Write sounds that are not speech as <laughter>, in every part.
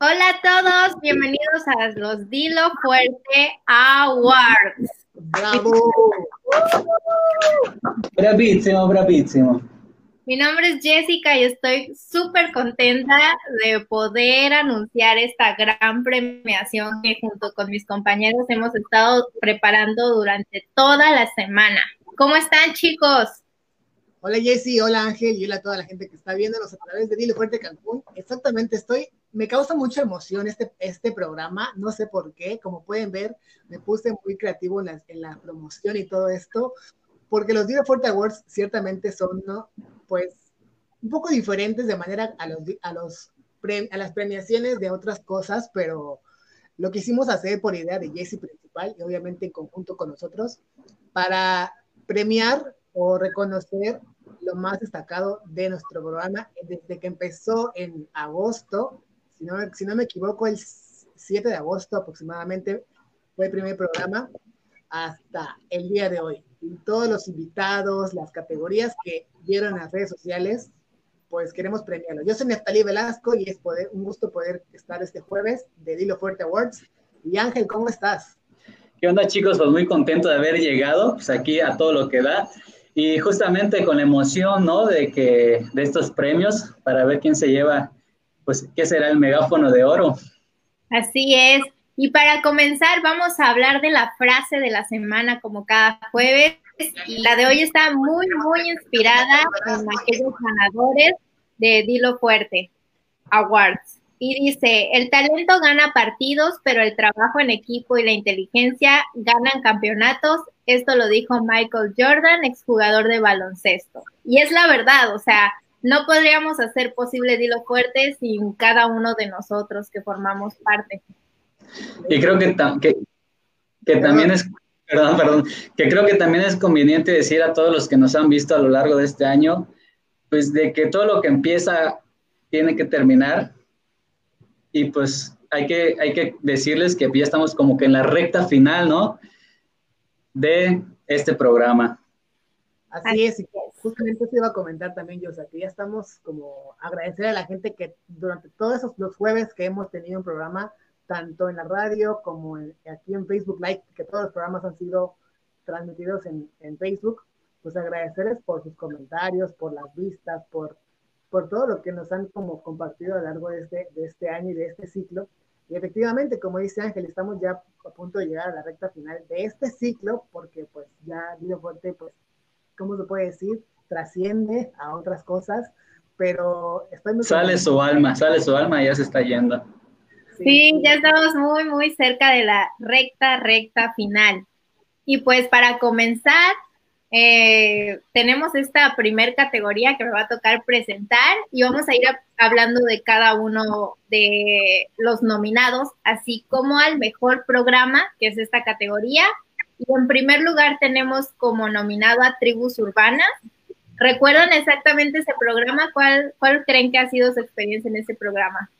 Hola a todos, bienvenidos a los Dilo Fuerte Awards. ¡Bravo! bravísimo, bravísimo. Mi nombre es Jessica y estoy súper contenta de poder anunciar esta gran premiación que junto con mis compañeros hemos estado preparando durante toda la semana. ¿Cómo están chicos? Hola Jessy, hola Ángel y hola a toda la gente que está viéndonos a través de Dilo Fuerte Cancún. Exactamente, estoy me causa mucha emoción este, este programa, no sé por qué, como pueden ver, me puse muy creativo en la, en la promoción y todo esto, porque los Dino Forte Awards ciertamente son, ¿no? pues, un poco diferentes de manera a, los, a, los, a las premiaciones de otras cosas, pero lo quisimos hacer por idea de Jesse principal y obviamente en conjunto con nosotros para premiar o reconocer lo más destacado de nuestro programa desde que empezó en agosto si no, me equivoco, el 7 de agosto aproximadamente fue el primer programa hasta el día de hoy. Y todos los invitados, las categorías que vieron en las redes sociales, pues queremos premiarlos. Yo soy Neftalí Velasco y es un gusto poder estar este jueves de Dilo Fuerte Awards. Y Ángel, ¿cómo estás? ¿Qué onda chicos? Pues muy contento de haber llegado pues, aquí a todo lo que da y justamente con la emoción, ¿no? De que de estos premios para ver quién se lleva pues, ¿qué será el megáfono de oro? Así es. Y para comenzar, vamos a hablar de la frase de la semana como cada jueves. Y la de hoy está muy, muy inspirada en aquellos ganadores de Dilo Fuerte Awards. Y dice, el talento gana partidos, pero el trabajo en equipo y la inteligencia ganan campeonatos. Esto lo dijo Michael Jordan, exjugador de baloncesto. Y es la verdad, o sea, no podríamos hacer posible Dilo Fuerte sin cada uno de nosotros que formamos parte. Y creo que, que, también es, perdón, perdón, que creo que también es conveniente decir a todos los que nos han visto a lo largo de este año, pues de que todo lo que empieza tiene que terminar y pues hay que, hay que decirles que ya estamos como que en la recta final, ¿no? De este programa. Así es, justamente se iba a comentar también yo, o sea, que ya estamos como agradecer a la gente que durante todos esos los jueves que hemos tenido un programa, tanto en la radio como aquí en Facebook Live, que todos los programas han sido transmitidos en, en, Facebook, pues agradecerles por sus comentarios, por las vistas, por, por todo lo que nos han como compartido a lo largo de este, de este año y de este ciclo. Y efectivamente, como dice Ángel, estamos ya a punto de llegar a la recta final de este ciclo, porque pues ya Video Fuerte pues ¿cómo se puede decir? Trasciende a otras cosas, pero estoy Sale su alma, sale su alma y ya se está yendo. Sí. ya estamos muy, muy cerca de la recta, recta final. Y pues para comenzar, eh, tenemos esta primer categoría que me va a tocar presentar y vamos a ir hablando de cada uno de los nominados, así como al mejor programa, que es esta categoría, y en primer lugar tenemos como nominado a Tribus Urbanas. ¿Recuerdan exactamente ese programa? ¿Cuál, ¿Cuál creen que ha sido su experiencia en ese programa?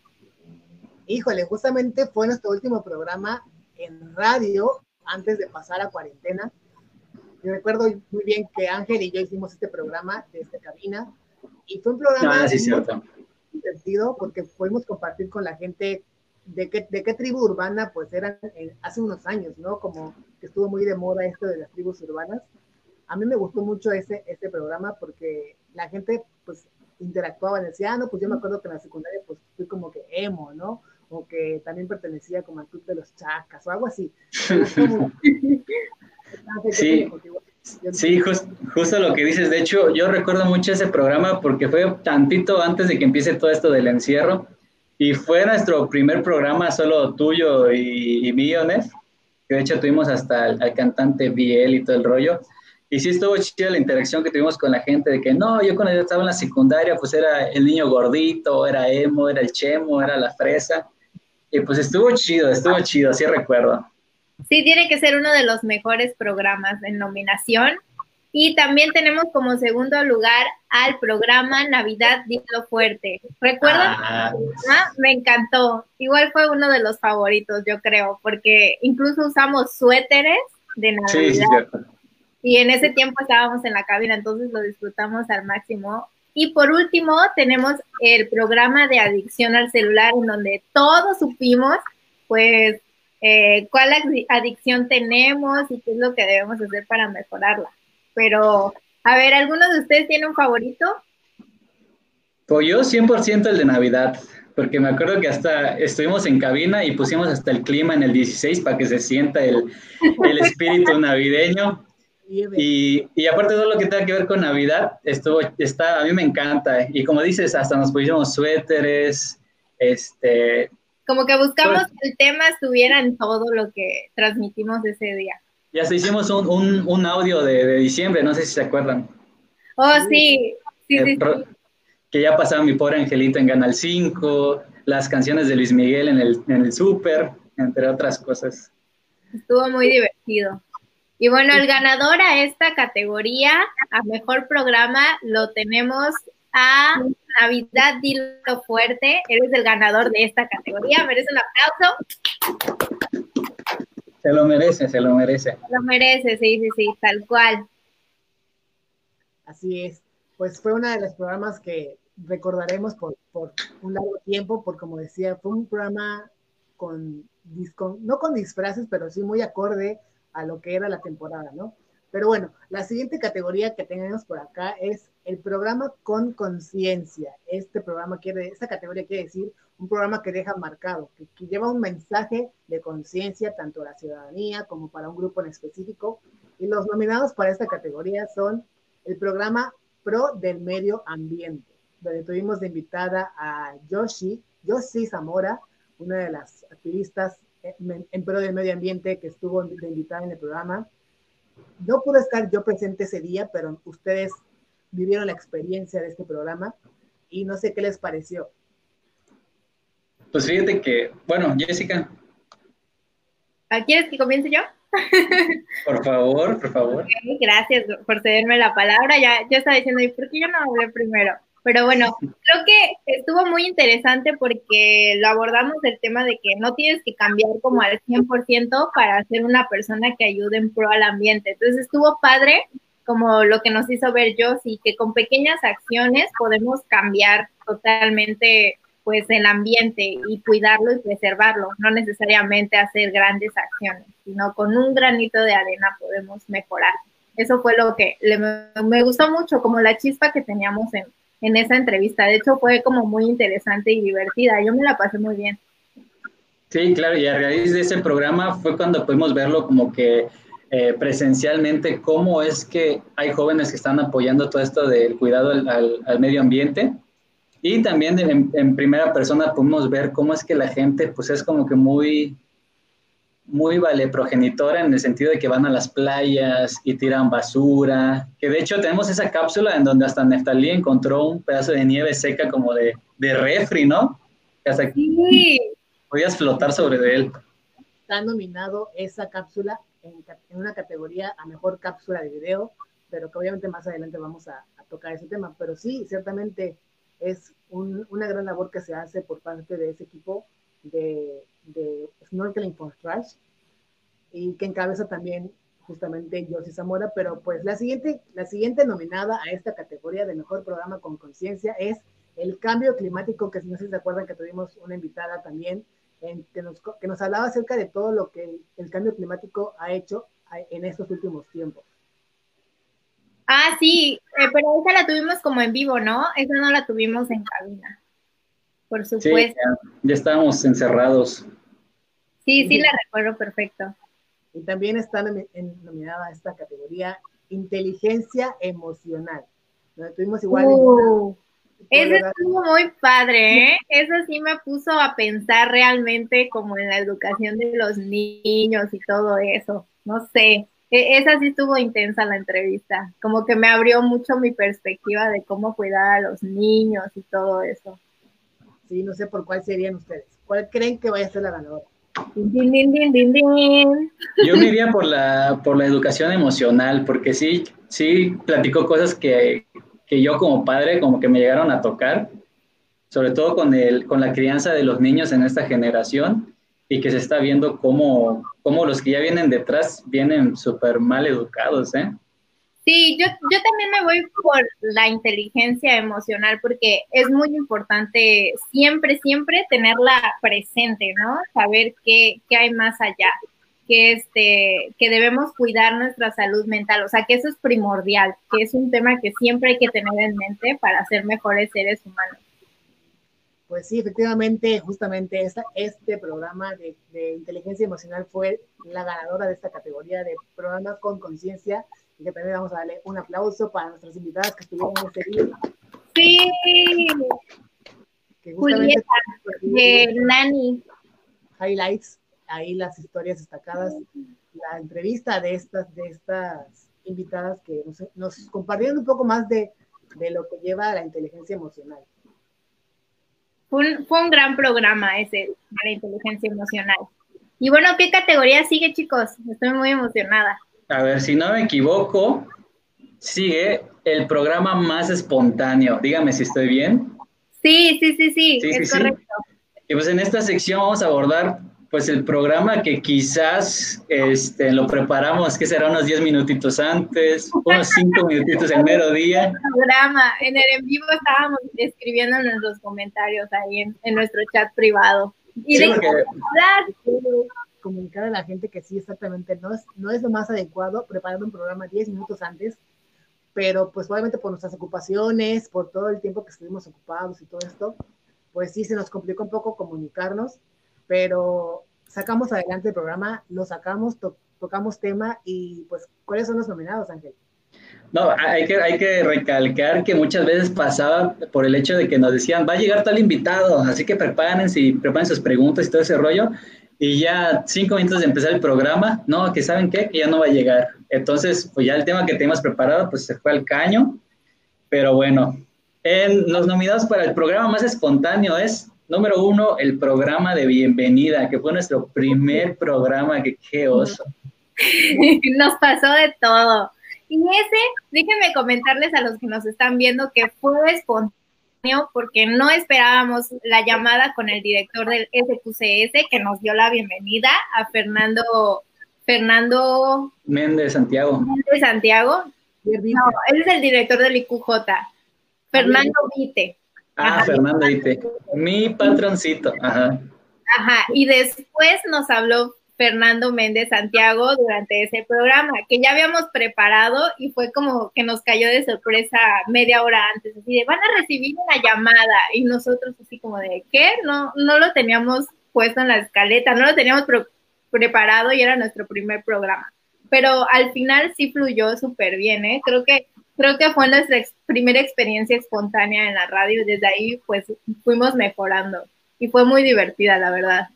Híjole, justamente fue nuestro último programa en radio antes de pasar a cuarentena. Yo recuerdo muy bien que Ángel y yo hicimos este programa desde cabina y fue un programa ah, sí, cierto. muy divertido porque pudimos compartir con la gente de qué, de qué tribu urbana pues eran hace unos años, ¿no? Como que estuvo muy de moda esto de las tribus urbanas. A mí me gustó mucho ese, ese programa porque la gente pues interactuaba, decía, ah, no, pues yo me acuerdo que en la secundaria pues fui como que emo, ¿no? O que también pertenecía como al club de los chacas o algo así. <laughs> sí, sí justo lo que dices. De hecho, yo recuerdo mucho ese programa porque fue tantito antes de que empiece todo esto del encierro y fue nuestro primer programa solo tuyo y, y mío, Que de hecho tuvimos hasta al, cantante Biel y todo el rollo. Y sí estuvo chida la interacción que tuvimos con la gente de que no, yo cuando yo estaba en la secundaria pues era el niño gordito, era emo, era el chemo, era la fresa. Y pues estuvo chido, estuvo chido, así recuerdo. Sí, tiene que ser uno de los mejores programas en nominación. Y también tenemos como segundo lugar al programa Navidad Dilo Fuerte. ¿Recuerdan? Ah. Me encantó. Igual fue uno de los favoritos, yo creo, porque incluso usamos suéteres de Navidad. Sí, y en ese tiempo estábamos en la cabina, entonces lo disfrutamos al máximo. Y por último, tenemos el programa de adicción al celular, en donde todos supimos, pues, eh, cuál adicción tenemos y qué es lo que debemos hacer para mejorarla. Pero, a ver, ¿alguno de ustedes tiene un favorito? Pues yo 100% el de Navidad, porque me acuerdo que hasta estuvimos en cabina y pusimos hasta el clima en el 16 para que se sienta el, el espíritu navideño. Y, y, aparte de todo lo que tenga que ver con Navidad, estuvo, está, a mí me encanta. Y como dices, hasta nos pusimos suéteres, este... Como que buscamos pues que el tema estuviera en todo lo que transmitimos ese día. Ya se hicimos un, un, un audio de, de, diciembre, no sé si se acuerdan. Oh, sí, sí, sí, sí. Que ya pasaba mi pobre angelito en Canal 5, las canciones de Luis Miguel en el, en el Súper, entre otras cosas. Estuvo muy divertido. Y bueno, el ganador a esta categoría, a mejor programa, lo tenemos a Navidad Dilo Fuerte. Eres el ganador de esta categoría. Merece un aplauso. Se lo merece, se lo merece. Se lo merece, sí, sí, sí, tal cual. Así es. Pues fue uno de los programas que recordaremos por, por un largo tiempo, porque como decía, fue un programa con, con, no con disfraces, pero sí muy acorde a lo que era la temporada, ¿no? Pero bueno, la siguiente categoría que tenemos por acá es el programa con conciencia. Este programa quiere, esta categoría quiere decir un programa que deja marcado, que, lleva un mensaje de conciencia tanto a la ciudadanía como para un grupo en específico. Y los nominados para esta categoría son el programa Pro del Medio Ambiente, donde tuvimos de invitada a Yoshi, Yoshi Zamora, una de las activistas en pro del medio ambiente que estuvo de invitada en el programa. No pude estar yo presente ese día, pero ustedes vivieron la experiencia de este programa y no sé qué les pareció. Pues fíjate que, bueno, Jessica. ¿Ah, ¿Quieres que comience yo? <laughs> Por favor, por favor. gracias por cederme la palabra. Ya, ya estaba diciendo, ¿y por qué yo no hablé primero? Pero bueno, <laughs> creo que estuvo muy interesante porque lo abordamos el tema de que no tienes que cambiar como al 100% para ser una persona que ayude en pro al ambiente. Entonces estuvo padre como lo que nos hizo ver sí, que con pequeñas acciones podemos cambiar totalmente pues el ambiente y cuidarlo y preservarlo, no necesariamente hacer grandes acciones, sino con un granito de arena podemos mejorar. Eso fue lo que me gustó mucho, como la chispa que teníamos en, en esa entrevista. De hecho, fue como muy interesante y divertida. Yo me la pasé muy bien. Sí, claro, y a raíz de ese programa fue cuando pudimos verlo como que eh, presencialmente, cómo es que hay jóvenes que están apoyando todo esto del cuidado al, al, medio ambiente. Y también en, en, primera persona pudimos ver cómo es que la gente, pues es como que muy, muy vale progenitora en el sentido de que van a las playas y tiran basura, que de hecho tenemos esa cápsula en donde hasta Neftalí encontró un pedazo de nieve seca como de, de refri, ¿no? Que hasta sí. podías flotar sobre él. Está nominado esa cápsula en, en, una categoría a mejor cápsula de video, pero que obviamente más adelante vamos a, a tocar ese tema, pero sí, ciertamente es un, una gran labor que se hace por parte de ese equipo de de Snorkeling for Trash y que encabeza también justamente Josie Zamora, pero pues la siguiente, la siguiente nominada a esta categoría de mejor programa con conciencia es el cambio climático, que si no se acuerdan que tuvimos una invitada también en, que, nos, que nos hablaba acerca de todo lo que el, el cambio climático ha hecho en estos últimos tiempos. Ah, sí, eh, pero esa la tuvimos como en vivo, ¿no? Esa no la tuvimos en cabina. Por supuesto. Sí, ya, ya estábamos encerrados. Sí, sí, la recuerdo perfecto. Y también está nominada a esta categoría inteligencia emocional. Donde tuvimos igual. Uh, eso estuvo muy padre, ¿eh? Eso sí me puso a pensar realmente como en la educación de los niños y todo eso. No sé, e, esa sí estuvo intensa la entrevista. Como que me abrió mucho mi perspectiva de cómo cuidar a los niños y todo eso. Sí, no sé por cuál serían ustedes. ¿Cuál creen que vaya a ser la ganadora? Yo me iría por la, por la educación emocional, porque sí, sí platicó cosas que, que, yo como padre como que me llegaron a tocar, sobre todo con, el, con la crianza de los niños en esta generación y que se está viendo cómo, cómo los que ya vienen detrás vienen súper mal educados, ¿eh? Sí, yo, yo también me voy por la inteligencia emocional porque es muy importante siempre, siempre tenerla presente, ¿no? Saber qué, qué hay más allá, que, este, que debemos cuidar nuestra salud mental, o sea, que eso es primordial, que es un tema que siempre hay que tener en mente para ser mejores seres humanos. Pues sí, efectivamente, justamente esta, este programa de, de inteligencia emocional fue la ganadora de esta categoría de programas con conciencia y que también vamos a darle un aplauso para nuestras invitadas que estuvieron en este video. Sí. Julieta, de Nani. Highlights, ahí las historias destacadas, la entrevista de estas, de estas invitadas que nos, nos compartieron un poco más de, de, lo que lleva la inteligencia emocional. Fue un, fue un gran programa ese de la inteligencia emocional. Y bueno, ¿qué categoría sigue, chicos? Estoy muy emocionada. A ver, si no me equivoco, sigue el programa más espontáneo. Dígame si estoy bien. Sí, sí, sí, sí, es correcto. Y pues en esta sección vamos a abordar pues el programa que quizás este, lo preparamos, que será unos 10 minutitos antes, unos 5 minutitos el mero día. <laughs> Programa, en el en vivo estábamos escribiendo nuestros comentarios ahí en, nuestro chat privado. Y de porque comunicar a la gente que sí, exactamente, no es, no es lo más adecuado preparar un programa 10 minutos antes, pero pues obviamente por nuestras ocupaciones, por todo el tiempo que estuvimos ocupados y todo esto, pues sí se nos complicó un poco comunicarnos, pero sacamos adelante el programa, lo sacamos, tocamos tema y pues, ¿cuáles son los nominados, Ángel? No, hay que, hay que recalcar que muchas veces pasaba por el hecho de que nos decían, va a llegar tal invitado, así que prepárense y preparen sus preguntas y todo ese rollo y ya cinco minutos de empezar el programa, no, que saben qué, que ya no va a llegar. Entonces, pues ya el tema que teníamos preparado, pues se fue al caño, pero bueno, en los nominados para el programa más espontáneo es, número uno, el programa de bienvenida, que fue nuestro primer programa, que qué oso. <laughs> Nos pasó de todo. Y ese, déjenme comentarles a los que nos están viendo que fue espontáneo porque no esperábamos la llamada con el director del SQCS que nos dio la bienvenida a Fernando Fernando Méndez Santiago. Méndez Santiago. No, él es el director del IQJ. Fernando Vite. Ah, Fernando Vite. Mi patroncito. Ajá. Ajá. Y después nos habló Fernando Méndez Santiago durante ese programa, que ya habíamos preparado y fue como que nos cayó de sorpresa media hora antes, así de van a recibir una llamada y nosotros así como de ¿qué? No, no lo teníamos puesto en la escaleta, no lo teníamos preparado y era nuestro primer programa. Pero al final sí fluyó súper bien, ¿eh? Creo que, creo que fue nuestra primera experiencia espontánea en la radio y desde ahí pues fuimos mejorando y fue muy divertida, la verdad.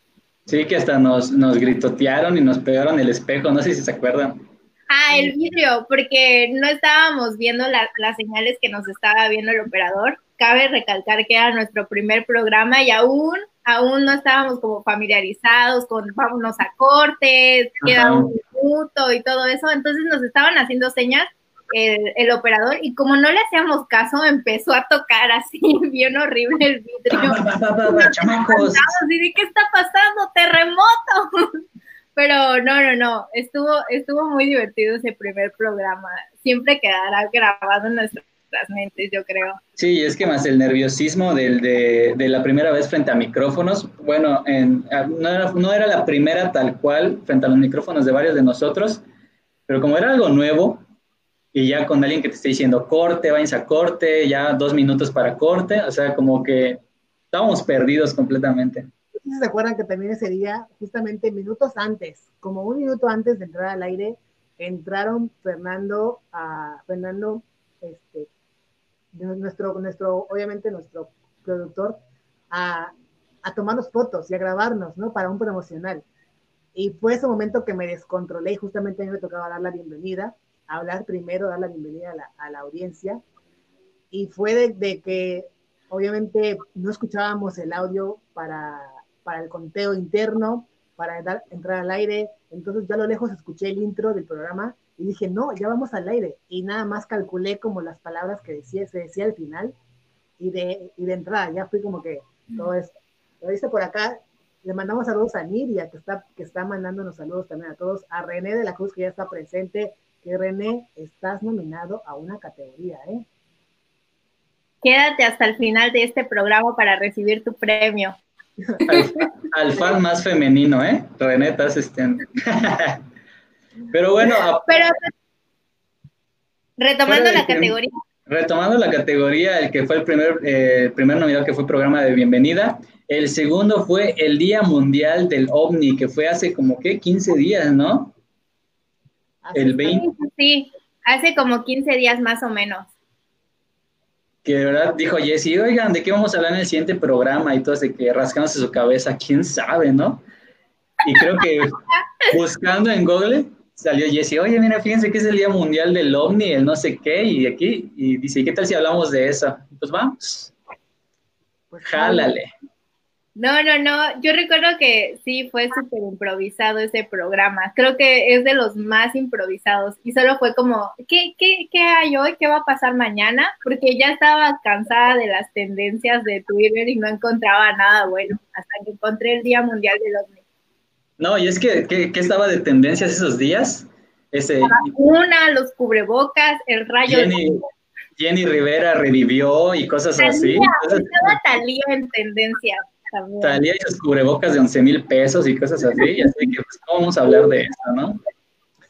Sí, que hasta nos, nos gritotearon y nos pegaron el espejo, no sé si se acuerdan. Ah, el vidrio, porque no estábamos viendo las señales que nos estaba viendo el operador. Cabe recalcar que era nuestro primer programa y aún, aún no estábamos como familiarizados con vámonos a cortes, queda un minuto y todo eso. Entonces nos estaban haciendo señas el, operador y como no le hacíamos caso, empezó a tocar así <laughs> bien horrible el vidrio. Y ¿qué está pasando? ¡Terremoto! <laughs> Pero no, no, no, estuvo, estuvo muy divertido ese primer programa. Siempre quedará grabado en nuestras mentes, yo creo. Sí, es que más el nerviosismo del, de, de, la primera vez frente a micrófonos, bueno, en, no, era, no era la primera tal cual frente a los micrófonos de varios de nosotros, pero como era algo nuevo, y ya con alguien que te esté diciendo corte, váyanse a corte, ya dos minutos para corte, o sea, como que estábamos perdidos completamente. ¿Se acuerdan que también ese día, justamente minutos antes, como un minuto antes de entrar al aire, entraron Fernando, a Fernando, este, nuestro, nuestro, obviamente nuestro productor, a, a tomarnos fotos y a grabarnos, ¿no? Para un promocional. Y fue ese momento que me descontrolé y justamente a mí me tocaba dar la bienvenida hablar primero, dar la bienvenida a la, audiencia. Y fue de, que obviamente no escuchábamos el audio para, para el conteo interno, para dar, entrar al aire. Entonces yo a lo lejos escuché el intro del programa y dije, no, ya vamos al aire. Y nada más calculé como las palabras que decía, se decía al final. Y de, y de entrada ya fui como que todo esto. Lo dice por acá, le mandamos saludos a Nidia, que está, que está mandándonos saludos también a todos, a René de la Cruz, que ya está presente, que René, estás nominado a una categoría, ¿eh? Quédate hasta el final de este programa para recibir tu premio. Al, fan más femenino, ¿eh? René, estás <laughs> asistiendo. Pero bueno. Pero, retomando la categoría. Retomando la categoría, el que fue el primer, eh, primer nominado que fue programa de bienvenida. El segundo fue el Día Mundial del OVNI, que fue hace como que 15 días, ¿no? El 20. Sí, hace como 15 días más o menos que de verdad dijo Jesse, oigan, ¿de qué vamos a hablar en el siguiente programa? Y todo de que rascándose su cabeza, quién sabe, ¿no? Y creo que <laughs> buscando en Google salió Jesse, oye, mira, fíjense que es el Día Mundial del OVNI, el no sé qué, y aquí, y dice, ¿qué tal si hablamos de eso? Pues vamos. Pues jálale. No, no, no. Yo recuerdo que sí fue súper improvisado ese programa. Creo que es de los más improvisados. Y solo fue como, ¿qué, qué, qué hay hoy? ¿Qué va a pasar mañana? Porque ya estaba cansada de las tendencias de Twitter y no encontraba nada bueno. Hasta que encontré el Día Mundial de los No, y es que, ¿qué, estaba de tendencias esos días? Ese, la vacuna, los cubrebocas, el rayo. Jenny, Jenny Rivera revivió y cosas así. Estaba Talía en tendencias. Talía y sus cubrebocas de 11 mil pesos y cosas así, así que pues, vamos a hablar de eso, no?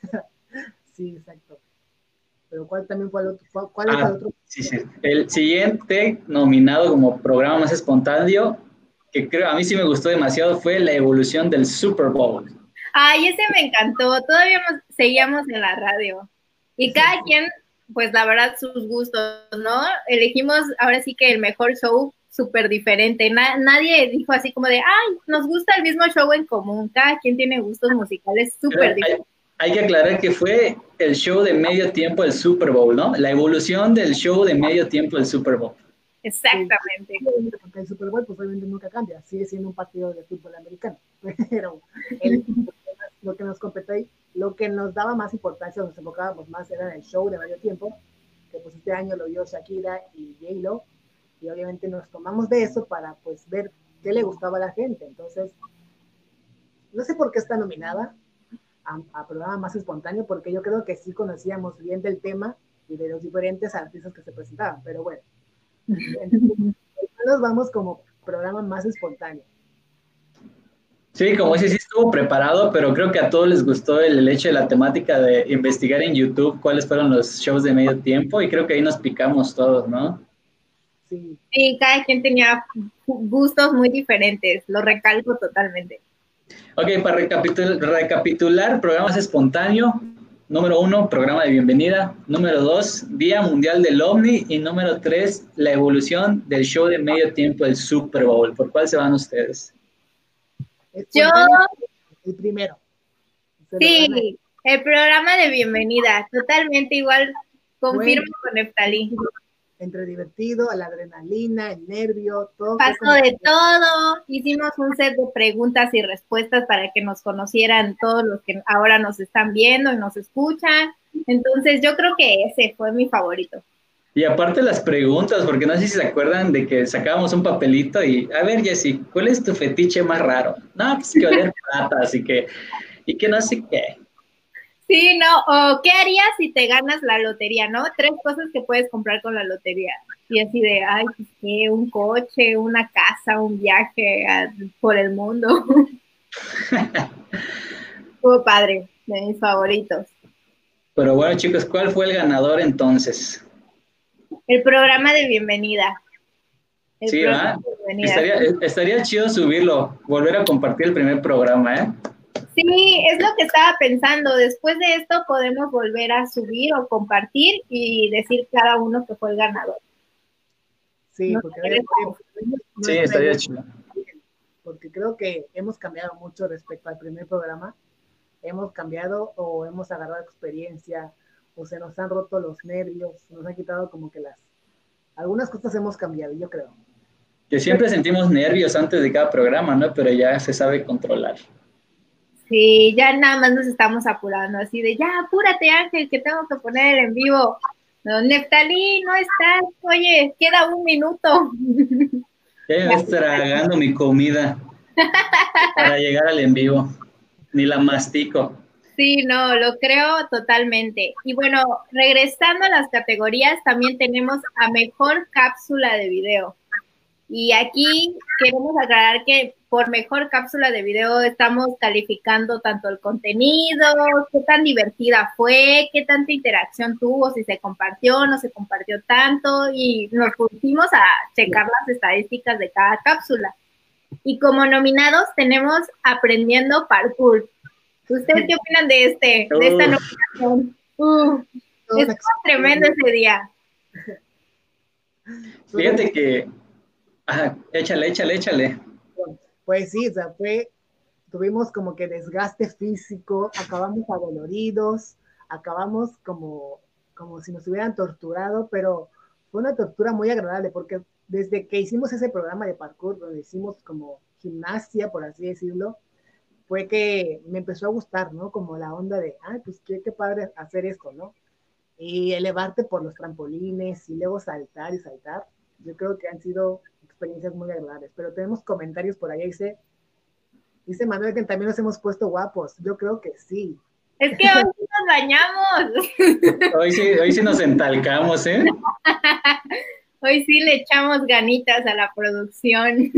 <laughs> Sí, exacto. Pero ¿cuál también fue el otro? ¿Cuál es el ah, otro? Sí, sí. El siguiente nominado como programa más espontáneo, que creo a mí sí me gustó demasiado, fue la evolución del Super Bowl. Ay, ese me encantó. Todavía seguíamos en la radio. Y cada quien, pues la verdad, sus gustos, ¿no? Elegimos ahora sí que el mejor show súper diferente. nadie dijo así como de, ay, nos gusta el mismo show en común. Cada quien tiene gustos musicales súper diferentes. Hay, que aclarar que fue el show de medio tiempo del Super Bowl, ¿no? La evolución del show de medio tiempo del Super Bowl. Exactamente. porque el Super Bowl, pues obviamente nunca cambia, sigue siendo un partido de fútbol americano. <laughs> Pero lo que nos compete, lo que nos daba más importancia, nos enfocábamos más era en el show de medio tiempo, que pues este año lo vio Shakira y J-Lo, y obviamente nos tomamos de eso para pues ver qué le gustaba a la gente. Entonces, no sé por qué está nominada a, programa más espontáneo, porque yo creo que sí conocíamos bien del tema y de los diferentes artistas que se presentaban, pero bueno, nos vamos como programa más espontáneo. Sí, como ese sí estuvo preparado, pero creo que a todos les gustó el, el, hecho de la temática de investigar en YouTube cuáles fueron los shows de medio tiempo y creo que ahí nos picamos todos, ¿no? Sí. cada quien tenía gustos muy diferentes, lo recalco totalmente. Ok, para recapitular, recapitular programas espontáneo, número uno, programa de bienvenida, número dos, Día Mundial del OVNI y número tres, la evolución del show de medio tiempo del Super Bowl. ¿Por cuál se van ustedes? Yo... El primero. sí, el programa de bienvenida, totalmente igual, confirmo con Neftalí entre divertido, la adrenalina, el nervio, todo. Pasó de todo, hicimos un set de preguntas y respuestas para que nos conocieran todos los que ahora nos están viendo y nos escuchan. Entonces yo creo que ese fue mi favorito. Y aparte las preguntas, porque no sé si se acuerdan de que sacábamos un papelito y, a ver, Jessy, ¿cuál es tu fetiche más raro? No, pues que oler <laughs> plata, así que, y que no sé qué. Sí, no, o qué harías si te ganas la lotería, ¿no? Tres cosas que puedes comprar con la lotería. Y así de, ay, pues, ¿qué? Un coche, una casa, un viaje por el mundo. <laughs> Fue padre, de mis favoritos. Pero bueno, chicos, ¿cuál fue el ganador entonces? El programa de bienvenida. sí, ¿verdad? Estaría, estaría chido subirlo, volver a compartir el primer programa, ¿eh? Sí, es lo que estaba pensando. Después de esto podemos volver a subir o compartir y decir cada uno que fue el ganador. Sí, porque, sí, estaría chido. Porque creo que hemos cambiado mucho respecto al primer programa. Hemos cambiado o hemos agarrado experiencia o se nos han roto los nervios, nos han quitado como que las... Algunas cosas hemos cambiado, yo creo. Que siempre sentimos nervios antes de cada programa, ¿no? Pero ya se sabe controlar. Sí, ya nada más nos estamos apurando, así de ya, apúrate Ángel, que tengo que poner en vivo. No, Neftalí, no estás, oye, queda un minuto. <laughs> Ya me tragando mi comida para llegar al en vivo, ni la mastico. Sí, no, lo creo totalmente. Y bueno, regresando a las categorías, también tenemos a mejor cápsula de video. Y aquí queremos aclarar que por mejor cápsula de video estamos calificando tanto el contenido, qué tan divertida fue, qué tanta interacción tuvo, si se compartió, no se compartió tanto y nos pusimos a checar las estadísticas de cada cápsula. Y como nominados tenemos Aprendiendo Parkour. ¿Ustedes qué opinan de este, de esta nominación? Uh, estuvo tremendo ese día. Fíjate que, ajá, échale, échale, échale. Pues sí, o sea, fue, tuvimos como que desgaste físico, acabamos adoloridos, acabamos como, como si nos hubieran torturado, pero fue una tortura muy agradable porque desde que hicimos ese programa de parkour, donde hicimos como gimnasia, por así decirlo, fue que me empezó a gustar, ¿no? Como la onda de, ah, pues qué, qué padre hacer esto, ¿no? Y elevarte por los trampolines y luego saltar y saltar. Yo creo que han sido experiencias muy agradables, pero tenemos comentarios por ahí, dice, dice Manuel que también nos hemos puesto guapos, yo creo que sí. Es que hoy sí nos bañamos. <laughs> Hoy sí, hoy sí nos entalcamos, ¿eh? <laughs> Hoy sí le echamos ganitas a la producción.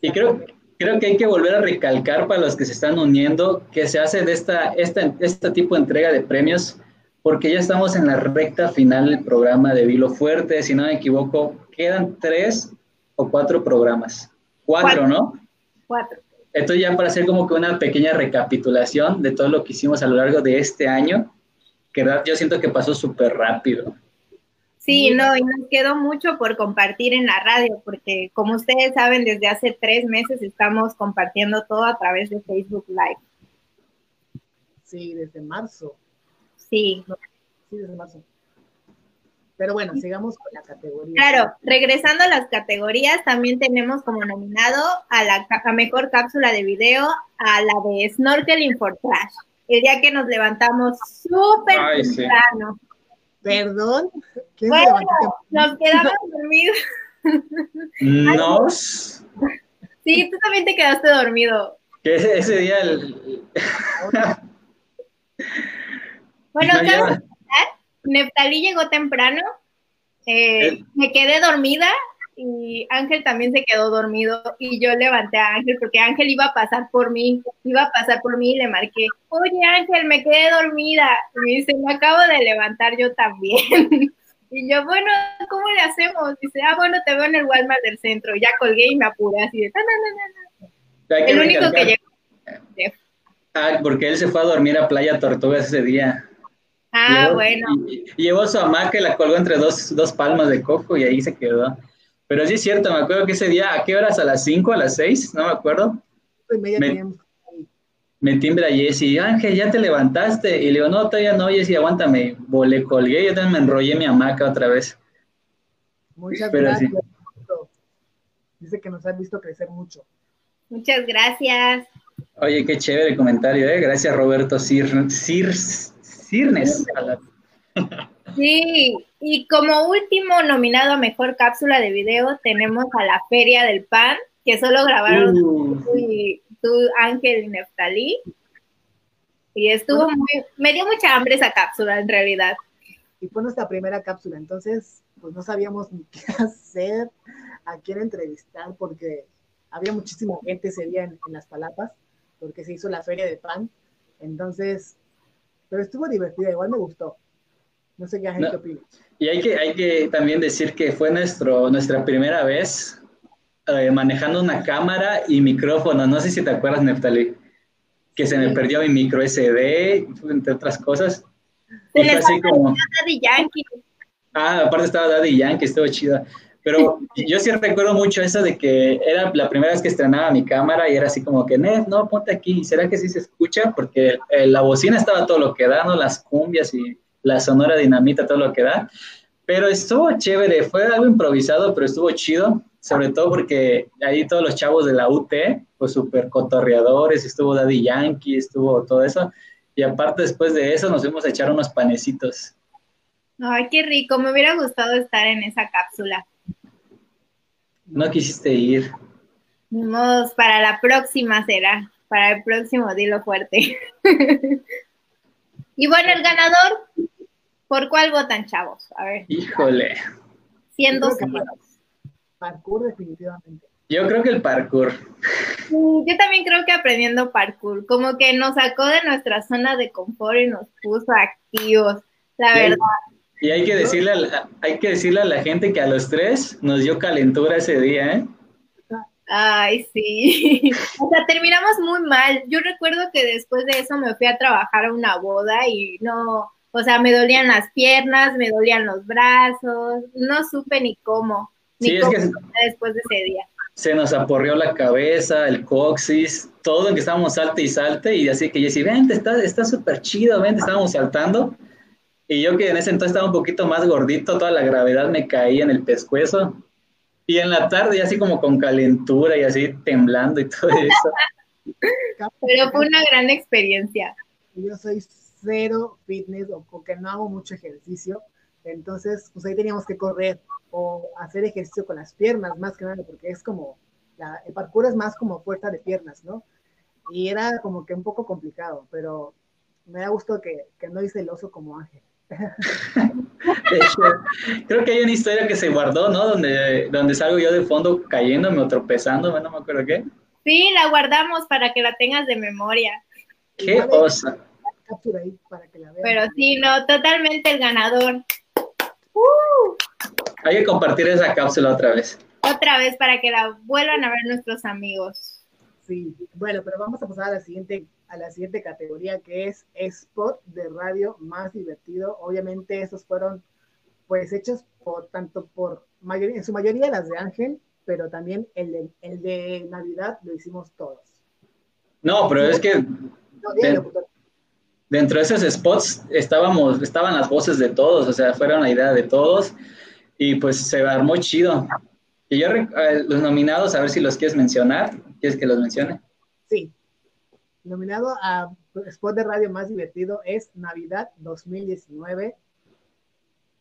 Y creo, creo que hay que volver a recalcar para los que se están uniendo que se hace de esta, esta, este tipo de entrega de premios porque ya estamos en la recta final del programa de Vilo Fuerte, si no me equivoco, quedan tres o cuatro programas. Cuatro, ¿no? Cuatro. Esto ya para hacer como que una pequeña recapitulación de todo lo que hicimos a lo largo de este año, que yo siento que pasó súper rápido. Sí, no, y nos quedó mucho por compartir en la radio, porque como ustedes saben, desde hace tres meses estamos compartiendo todo a través de Facebook Live. Sí, desde marzo. Sí. sí, desde marzo. Pero bueno, sigamos con la categoría. Claro, regresando a las categorías, también tenemos como nominado a la mejor cápsula de video a la de Snorkeling for Trash. El día que nos levantamos súper temprano. Perdón. bueno, nos quedamos dormidos. <laughs> Nos. Sí, tú también te quedaste dormido. Que ese, día el... <laughs> bueno, claro, Neftalí llegó temprano, eh, eh. me quedé dormida y Ángel también se quedó dormido y yo levanté a Ángel porque Ángel iba a pasar por mí, iba a pasar por mí y le marqué, oye Ángel, me quedé dormida. Y me dice, me acabo de levantar yo también. <laughs> y yo, bueno, ¿cómo le hacemos? Dice, ah, bueno, te veo en el Walmart del centro. ya colgué y me apuré así de, no, no, no, El único que llegó. Ah, porque él se fue a dormir a Playa Tortugas ese día. Ah, bueno. Y, llevó su hamaca y la colgó entre dos, dos palmas de coco y ahí se quedó. Pero sí es cierto, me acuerdo que ese día, ¿a qué horas? ¿A las 5, a las 6? No me acuerdo. Me, me timbra Jessy, Ángel, ¿ya te levantaste? Y le digo, no, todavía no, Jessy, aguántame. Le colgué, yo también me enrollé mi hamaca otra vez. Muchas gracias. Dice que nos has visto crecer mucho. Muchas gracias. Oye, qué chévere comentario, ¿eh? Gracias, Roberto Sir, Sir, Sí, y como último nominado a mejor cápsula de video tenemos a la Feria del Pan, que solo grabaron uh. tú, Ángel y Neftalí. Y estuvo muy, me dio mucha hambre esa cápsula en realidad. Y fue nuestra primera cápsula, entonces pues no sabíamos ni <laughs> qué hacer, a quién entrevistar, porque había muchísima gente ese día en, en las palapas, porque se hizo la feria de pan. Entonces, pero estuvo divertida, igual me gustó. No sé qué gente opina. Y hay que, hay que también decir que fue nuestro, nuestra primera vez eh, manejando una cámara y micrófono. No sé si te acuerdas, Neftali, que se me perdió mi micro SD, entre otras cosas. Se y así como... Daddy Yankee. Ah, aparte estaba Daddy Yankee, estuvo chida. Pero yo sí recuerdo mucho eso de que era la primera vez que estrenaba mi cámara y era así como que, no, ponte aquí, ¿será que sí se escucha? Porque eh, la bocina estaba todo lo que da, ¿no? Las cumbias y la sonora dinamita, todo lo que da. Pero estuvo chévere, fue algo improvisado, pero estuvo chido, sobre todo porque ahí todos los chavos de la UT, pues súper cotorreadores, estuvo Daddy Yankee, estuvo todo eso. Y aparte después de eso nos fuimos a echar unos panecitos. Ay, qué rico, me hubiera gustado estar en esa cápsula. No quisiste ir. Vamos, para la próxima será para el próximo Dilo Fuerte. <laughs> y bueno, el ganador, ¿por cuál votan, chavos? A ver. Híjole. Siendo Parkour, definitivamente. Yo creo que el parkour. Yo también creo que aprendiendo parkour, como que nos sacó de nuestra zona de confort y nos puso activos, la verdad. Y hay que decirle a hay que decirle a la gente que a los tres nos dio calentura ese día, ¿eh? Ay, sí. <laughs> O sea, terminamos muy mal. Yo recuerdo que después de eso me fui a trabajar a una boda y no, o sea, me dolían las piernas, me dolían los brazos, no supe ni cómo, ni cómo después de ese día. Se nos aporrió la cabeza, el coxis, todo en que estábamos salte y salte, y así que yo decía, vente, está súper chido, vente, estábamos saltando. Y yo que en ese entonces estaba un poquito más gordito, toda la gravedad me caía en el pescuezo. Y en la tarde, así como con calentura y así temblando y todo eso. <laughs> Pero fue una gran experiencia. Yo soy cero fitness o porque no hago mucho ejercicio. Entonces, pues ahí teníamos que correr o hacer ejercicio con las piernas, más que nada, porque es como, el parkour es más como fuerza de piernas, ¿no? Y era como que un poco complicado, pero me da gusto que, que no hice el oso como Ángel. De hecho, creo que hay una historia que se guardó, ¿no? Donde, donde salgo yo de fondo cayéndome o tropezándome, no me acuerdo qué. Sí, la guardamos para que la tengas de memoria. Qué osa. Pero sí, no, totalmente el ganador. Uh. Hay que compartir esa cápsula otra vez. Otra vez para que la vuelvan a ver nuestros amigos. Sí, bueno, pero vamos a pasar a la siguiente a la siguiente categoría que es spot de radio más divertido. Obviamente esos fueron pues hechos por tanto por mayoría, en su mayoría las de Ángel, pero también el de, el de Navidad lo hicimos todos. No, pero es que dentro de esos spots estábamos, estaban las voces de todos, o sea, fueron la idea de todos y pues se armó chido. Y yo, eh, los nominados, a ver si los quieres mencionar, ¿quieres que los mencione? Sí, nominado a spot de radio más divertido es Navidad 2019.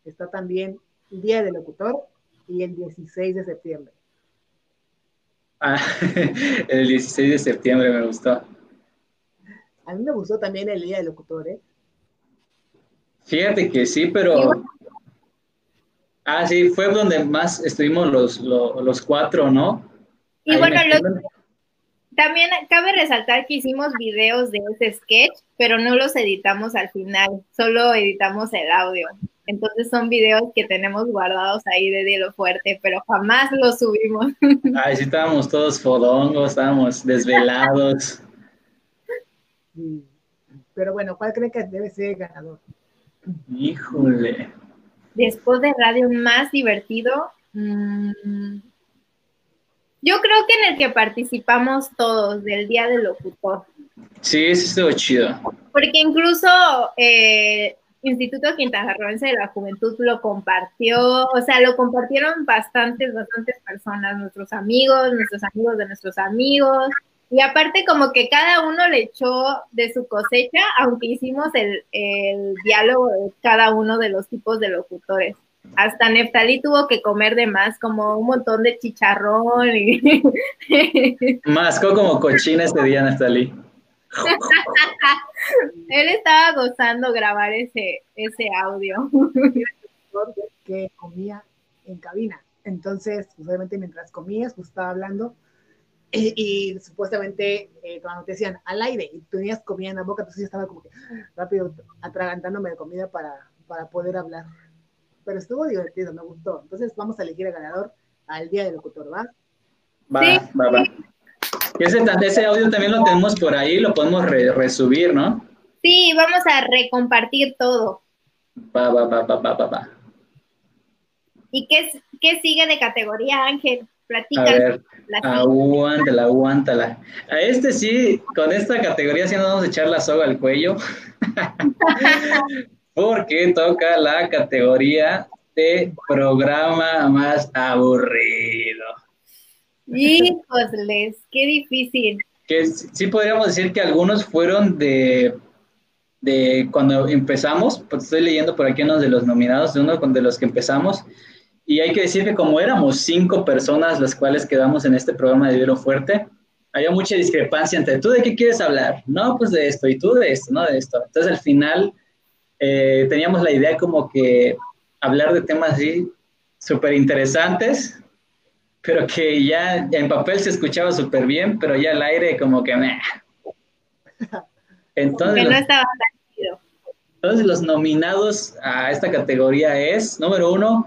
Está también Día del Locutor y el 16 de septiembre. Ah, <laughs> el 16 de septiembre me gustó. A mí me gustó también el Día del Locutor, ¿eh? Fíjate que sí, pero... Ah, sí, fue donde más estuvimos los, los, cuatro, ¿no? Y bueno, los, también cabe resaltar que hicimos videos de ese sketch, pero no los editamos al final, solo editamos el audio. Entonces son videos que tenemos guardados ahí de Dielo Fuerte, pero jamás los subimos. <laughs> Ay, sí, estábamos todos fodongos, estábamos desvelados. Pero bueno, ¿cuál cree que debe ser el ganador? Híjole. Después de radio más divertido, mmm, yo creo que en el que participamos todos, del Día del Locutor. Sí, eso estuvo chido. Porque incluso eh, Instituto Quintanarroense de la Juventud lo compartió, o sea, lo compartieron bastantes, bastantes personas, nuestros amigos, nuestros amigos de nuestros amigos. Y aparte como que cada uno le echó de su cosecha, aunque hicimos el, el diálogo de cada uno de los tipos de locutores hasta Neftalí tuvo que comer de más, como un montón de chicharrón. Y... <laughs> Mascó como cochina ese día, Neftalí. <laughs> Él estaba gozando grabar ese, ese audio. <laughs> que comía en cabina. Entonces, pues, obviamente mientras comías, pues estaba hablando y, supuestamente eh, cuando te decían al aire y tú tenías comida en la boca, entonces yo estaba como que rápido atragantándome de comida para, para poder hablar pero estuvo divertido, me gustó. Entonces vamos a elegir el ganador al día del locutor, ¿va? Va, va, va. Ese, ese, audio también lo tenemos por ahí, lo podemos resubir, ¿no? Sí, vamos a recompartir todo. Va, va, va, va, va, va. ¿Y qué, qué sigue de categoría, Ángel? Platícanos. A ver, aguántala, aguántala. A este sí, con esta categoría sí nos vamos a echar la soga al cuello. <laughs> porque toca la categoría de programa más aburrido. Híjoles, qué difícil. Que sí podríamos decir que algunos fueron de, de cuando empezamos, pues estoy leyendo por aquí uno de los nominados, de uno de los que empezamos, y hay que decir que como éramos cinco personas las cuales quedamos en este programa de Vero Fuerte, había mucha discrepancia entre tú de qué quieres hablar, no, pues de esto, y tú de esto, no de esto. Entonces al final eh, teníamos la idea como que hablar de temas así súper interesantes, pero que ya en papel se escuchaba súper bien, pero ya al aire como que... Meh. Entonces, no estaba entonces los nominados a esta categoría es, número uno,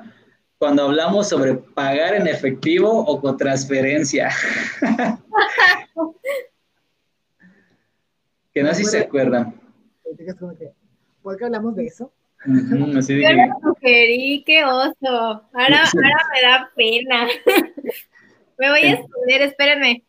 cuando hablamos sobre pagar en efectivo o con transferencia. <laughs> que no sé si se acuerdan. ¿Por qué hablamos de eso? Yo lo sugerí, qué oso. Ahora, ahora me da pena. <laughs> me voy a esconder, espérenme.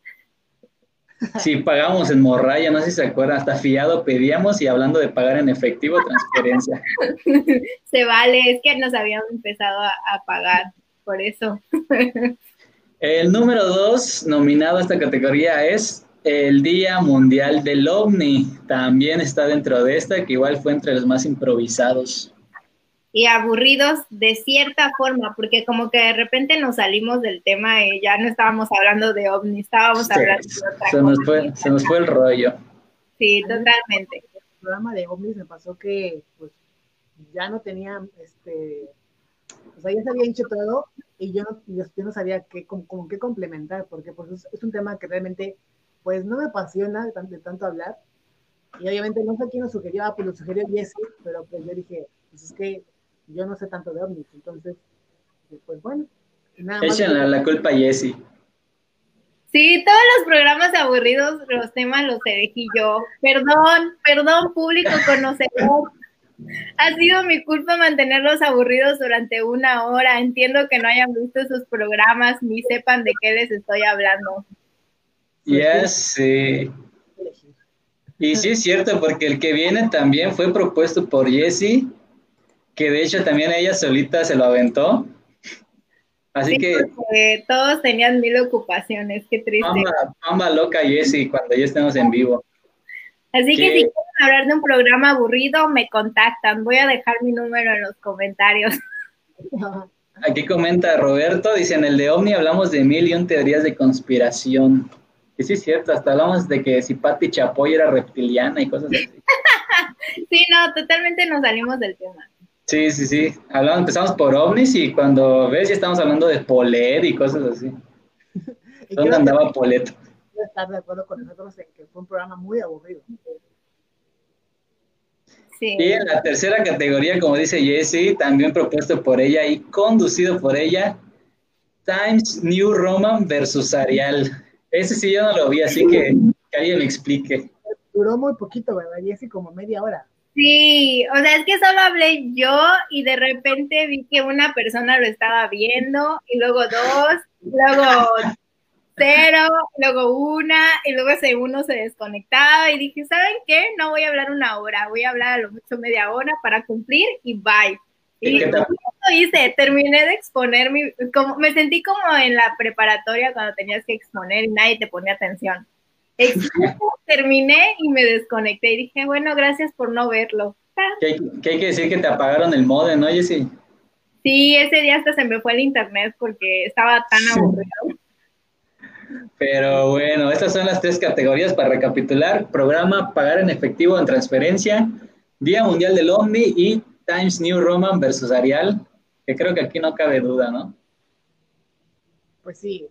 Sí, pagamos en morraya, no sé si se acuerdan, hasta fiado pedíamos y hablando de pagar en efectivo, transferencia. <laughs> se vale, es que nos habíamos empezado a, a pagar, por eso. <laughs> El número dos nominado a esta categoría es el Día Mundial del OVNI. También está dentro de esta, que igual fue entre los más improvisados y aburridos de cierta forma, porque como que de repente nos salimos del tema y ya no estábamos hablando de ovnis, estábamos hablando de otra se Nos fue, se nos fue el rollo. Sí, totalmente. El programa de ovnis me pasó que pues ya no tenía, este, o sea, ya se había hecho todo y yo no, yo no sabía qué, como, qué complementar, porque pues es, un tema que realmente pues no me apasiona de tanto, de tanto hablar. Y obviamente no sé quién lo sugirió, ah, pues lo sugirió Jesse, pero pues yo dije, pues es que yo no sé tanto de ovnis, entonces, pues bueno. Nada más la culpa a Jessie. Sí, todos los programas aburridos, los temas los elegí yo. Perdón, perdón, público conocedor. Ha sido mi culpa mantenerlos aburridos durante una hora. Entiendo que no hayan visto esos programas ni sepan de qué les estoy hablando. Ya sí. Y sí es cierto, porque el que viene también fue propuesto por Jessie que de hecho también ella solita se lo aventó. Así que... Todos tenían mil ocupaciones, qué triste. Pamba, loca Jessie cuando ya estemos en vivo. Así que... si quieren hablar de un programa aburrido, me contactan. Voy a dejar mi número en los comentarios. Aquí comenta Roberto, dice, en el de Omni hablamos de mil y un teorías de conspiración. Y sí es cierto, hasta hablamos de que si Patti Chapoy era reptiliana y cosas así. <laughs> sí, no, totalmente nos salimos del tema. Sí, sí, sí. Hablamos, empezamos por ovnis y cuando ves ya estamos hablando de Polet y cosas así. <laughs> ¿Dónde andaba Polet? estar de acuerdo con nosotros en que fue un programa muy aburrido. Sí. Y en la tercera categoría, como dice Jessie, también propuesto por ella y conducido por ella, Times New Roman versus Arial. Ese sí yo no lo vi, así que que alguien me explique. Duró muy poquito, ¿verdad, Jessie? Como media hora. Sí, o sea, es que solo hablé yo y de repente vi que una persona lo estaba viendo y luego dos, luego cero, luego una y luego ese uno se desconectaba y dije, ¿saben qué? No voy a hablar una hora, voy a hablar a lo mucho media hora para cumplir y bye. Y eso hice, terminé de exponer mi, como, me sentí como en la preparatoria cuando tenías que exponer y nadie te ponía atención. <laughs> terminé y me desconecté y dije, bueno, gracias por no verlo. ¿Qué, hay que decir que te apagaron el modem, no, Jessy? Sí, ese día hasta se me fue el internet porque estaba tan aburrido. Pero bueno, estas son las tres categorías para recapitular. Programa Pagar en efectivo en transferencia, Día Mundial del OVNI y Times New Roman versus Arial, que creo que aquí no cabe duda, ¿no? Pues sí,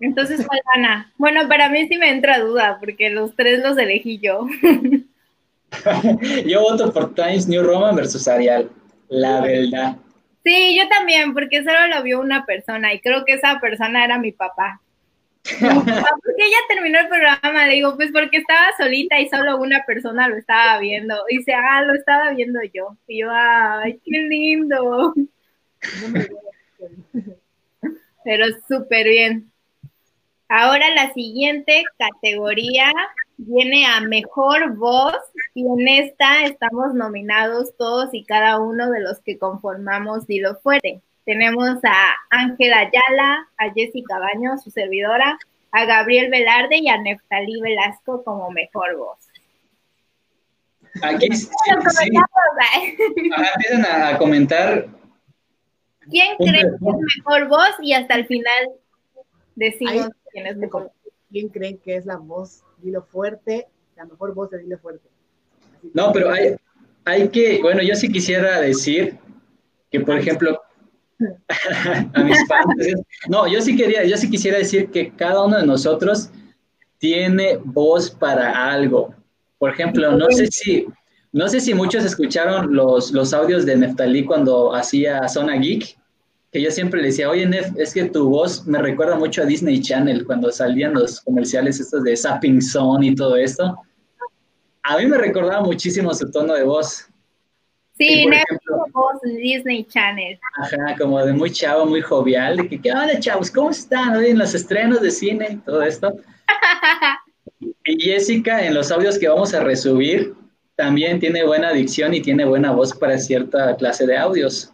entonces, ¿cuál gana? Bueno, para mí sí me entra duda, porque los tres los elegí yo. <laughs> yo voto por Times New Roman versus Arial, la verdad. Sí, yo también, porque solo lo vio una persona y creo que esa persona era mi papá. <laughs> <laughs> porque ella terminó el programa, le digo, pues porque estaba solita y solo una persona lo estaba viendo. Y dice, ah, lo estaba viendo yo. Y yo, ay, qué lindo. Pero súper bien. Ahora la siguiente categoría viene a mejor voz y en esta estamos nominados todos y cada uno de los que conformamos Dilo Fuerte. Tenemos a Ángela Ayala, a Jessica Baño, su servidora, a Gabriel Velarde y a Neftalí Velasco como mejor voz. Aquí sí, empiezan a comentar. ¿Quién cree que es mejor voz? Y hasta el final decimos quién es mejor. quién creen que es la voz, dilo fuerte, la mejor voz de dilo fuerte. no, pero hay, hay que, bueno, yo sí quisiera decir que, por ejemplo, a mis padres, no, yo sí quería, yo sí quisiera decir que cada uno de nosotros tiene voz para algo. Por ejemplo, no sé si, no sé si muchos escucharon los, los audios de Neftalí cuando hacía Zona Geek, que yo siempre le decía, oye Nef, es que tu voz me recuerda mucho a Disney Channel cuando salían los comerciales estos de Zapping Zone y todo esto. A mí me recordaba muchísimo su tono de voz. Sí, voz de Disney Channel. Ajá, como de muy chavo, muy jovial, de que, ¿qué onda chavos? ¿Cómo están? En los estrenos de cine, todo esto. <laughs> Y Jessica, en los audios que vamos a resubir, también tiene buena dicción y tiene buena voz para cierta clase de audios.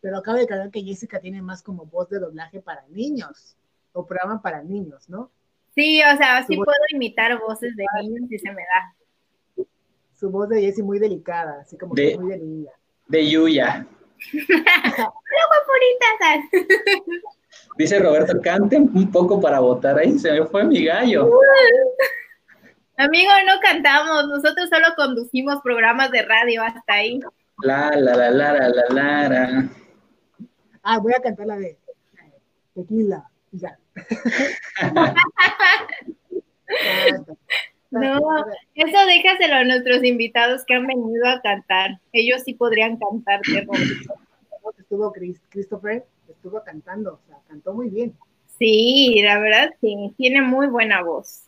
Pero acaba de aclarar que Jessica tiene más como voz de doblaje para niños, o programa para niños, ¿no? Sí, o sea, sí puedo imitar voces de niños si se me da. Su voz de Jessie muy delicada, así como de, muy de niña. De Yuya. Hola, guapuritas. Dice Roberto, canten un poco para votar ahí, se me fue mi gallo. Amigo, no cantamos, nosotros solo conducimos programas de radio hasta ahí. La, la, la, la, la, la, la. Ah, voy a cantar la de tequila, ya. <laughs> <laughs> no, eso déjaselo a nuestros invitados que han venido a cantar. Ellos sí podrían cantar, Estuvo Christopher, estuvo cantando, o sea, cantó muy bien. Sí, la verdad sí, tiene muy buena voz.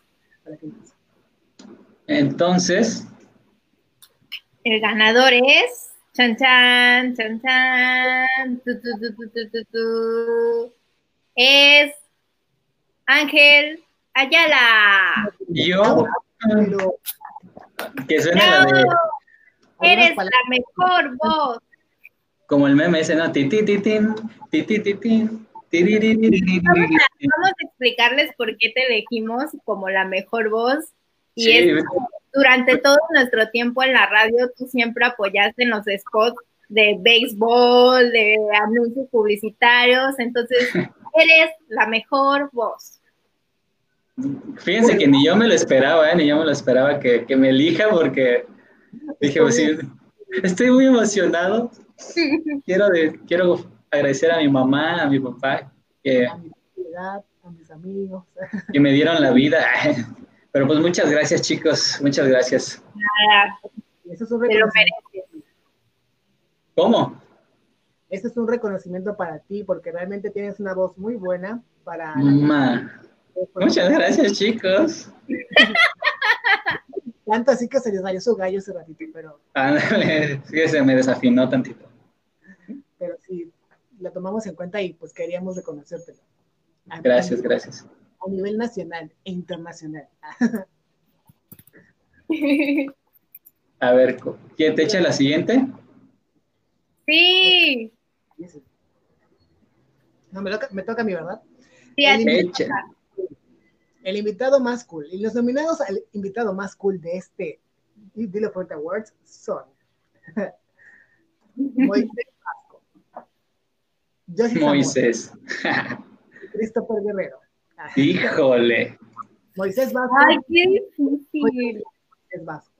Entonces. El ganador es. Chan, chan, chan, chan. Tu, tu, tu, es. Ángel Ayala. Yo. Que suena la de. Eres la mejor voz. Como el meme ese, ¿no? Ti, ti, ti, tin, ti, ti, ti, tin. Vamos a explicarles por qué te elegimos como la mejor voz. Y es durante todo nuestro tiempo en la radio, tú siempre apoyaste en los spots de béisbol, de anuncios publicitarios. Entonces, <laughs> eres la mejor voz. Fíjense que ni yo me lo esperaba, ¿eh? ni yo me lo esperaba que, que me elija porque dije, pues, sí, estoy muy emocionado. Quiero, de, quiero agradecer a mi mamá, a mi papá, que, a mi a mis amigos. que me dieron la vida. <laughs> Pero pues muchas gracias, chicos, muchas gracias. Nada, eso es un mereces. ¿Cómo? Este es un reconocimiento para ti, porque realmente tienes una voz muy buena para... Mamá. Muchas gracias, chicos. Tanto así que se les salió su gallo ese ratito, pero... Ándale, sí que se me desafinó tantito. Pero sí, la tomamos en cuenta y pues queríamos reconocértelo. Gracias, gracias. A nivel nacional e internacional. A ver, ¿quién te echa la siguiente? Sí. No, me toca, me toca a mí, ¿verdad? Sí, el, invitado, el invitado más cool. Y los nominados al invitado más cool de este Dilo Fuerte Awards son <laughs> Moisés Moisés. Christopher Guerrero. Híjole. Moisés Vasco. Ay, qué difícil. Moisés Vasco.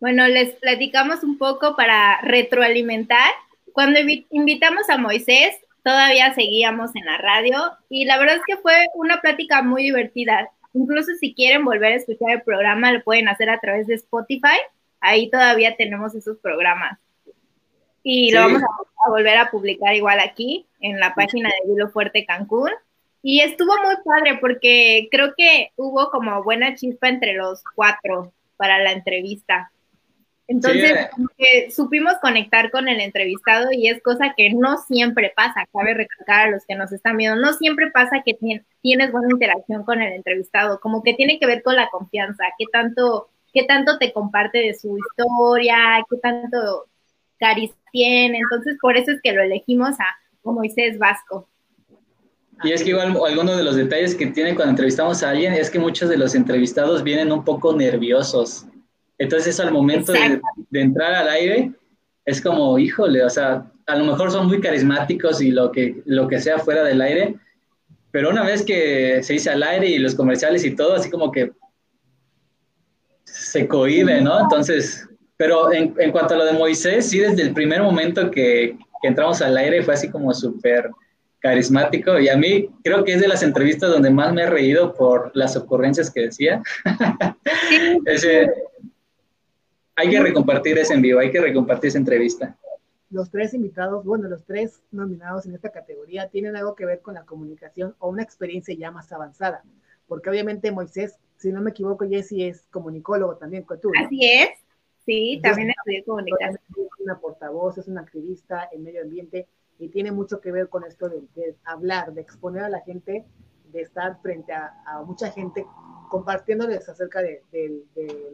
Bueno, les platicamos un poco para retroalimentar. Cuando invitamos a Moisés, todavía seguíamos en la radio y la verdad es que fue una plática muy divertida. Incluso si quieren volver a escuchar el programa, lo pueden hacer a través de Spotify. Ahí todavía tenemos esos programas. Y lo vamos a, volver a publicar igual aquí en la página de Vilo Fuerte Cancún. Y estuvo muy padre porque creo que hubo como buena chispa entre los cuatro para la entrevista. Entonces, supimos conectar con el entrevistado y es cosa que no siempre pasa, cabe recalcar a los que nos están viendo, no siempre pasa que tienes buena interacción con el entrevistado, como que tiene que ver con la confianza, qué tanto, qué tanto te comparte de su historia, qué tanto caris tiene, entonces por eso es que lo elegimos a Moisés Vasco. Y es que igual algunos de los detalles que tiene cuando entrevistamos a alguien es que muchos de los entrevistados vienen un poco nerviosos. Entonces al momento de, entrar al aire es como, híjole, o sea, a lo mejor son muy carismáticos y lo que, lo que sea fuera del aire, pero una vez que se dice al aire y los comerciales y todo, así como que se cohibe, ¿no? Entonces, pero en, en, cuanto a lo de Moisés, sí, desde el primer momento que, que entramos al aire fue así como súper carismático y a mí creo que es de las entrevistas donde más me he reído por las ocurrencias que decía. <laughs> Ese, hay que recompartir ese en vivo, hay que recompartir esa entrevista. Los tres invitados, bueno, los tres nominados en esta categoría tienen algo que ver con la comunicación o una experiencia ya más avanzada, porque obviamente Moisés, si no me equivoco, Jesse es comunicólogo también, tú. Así es, sí, también estudié comunicación. Es una portavoz, es una activista en medio ambiente, y tiene mucho que ver con esto de, hablar, de exponer a la gente, de estar frente a, mucha gente compartiéndoles acerca del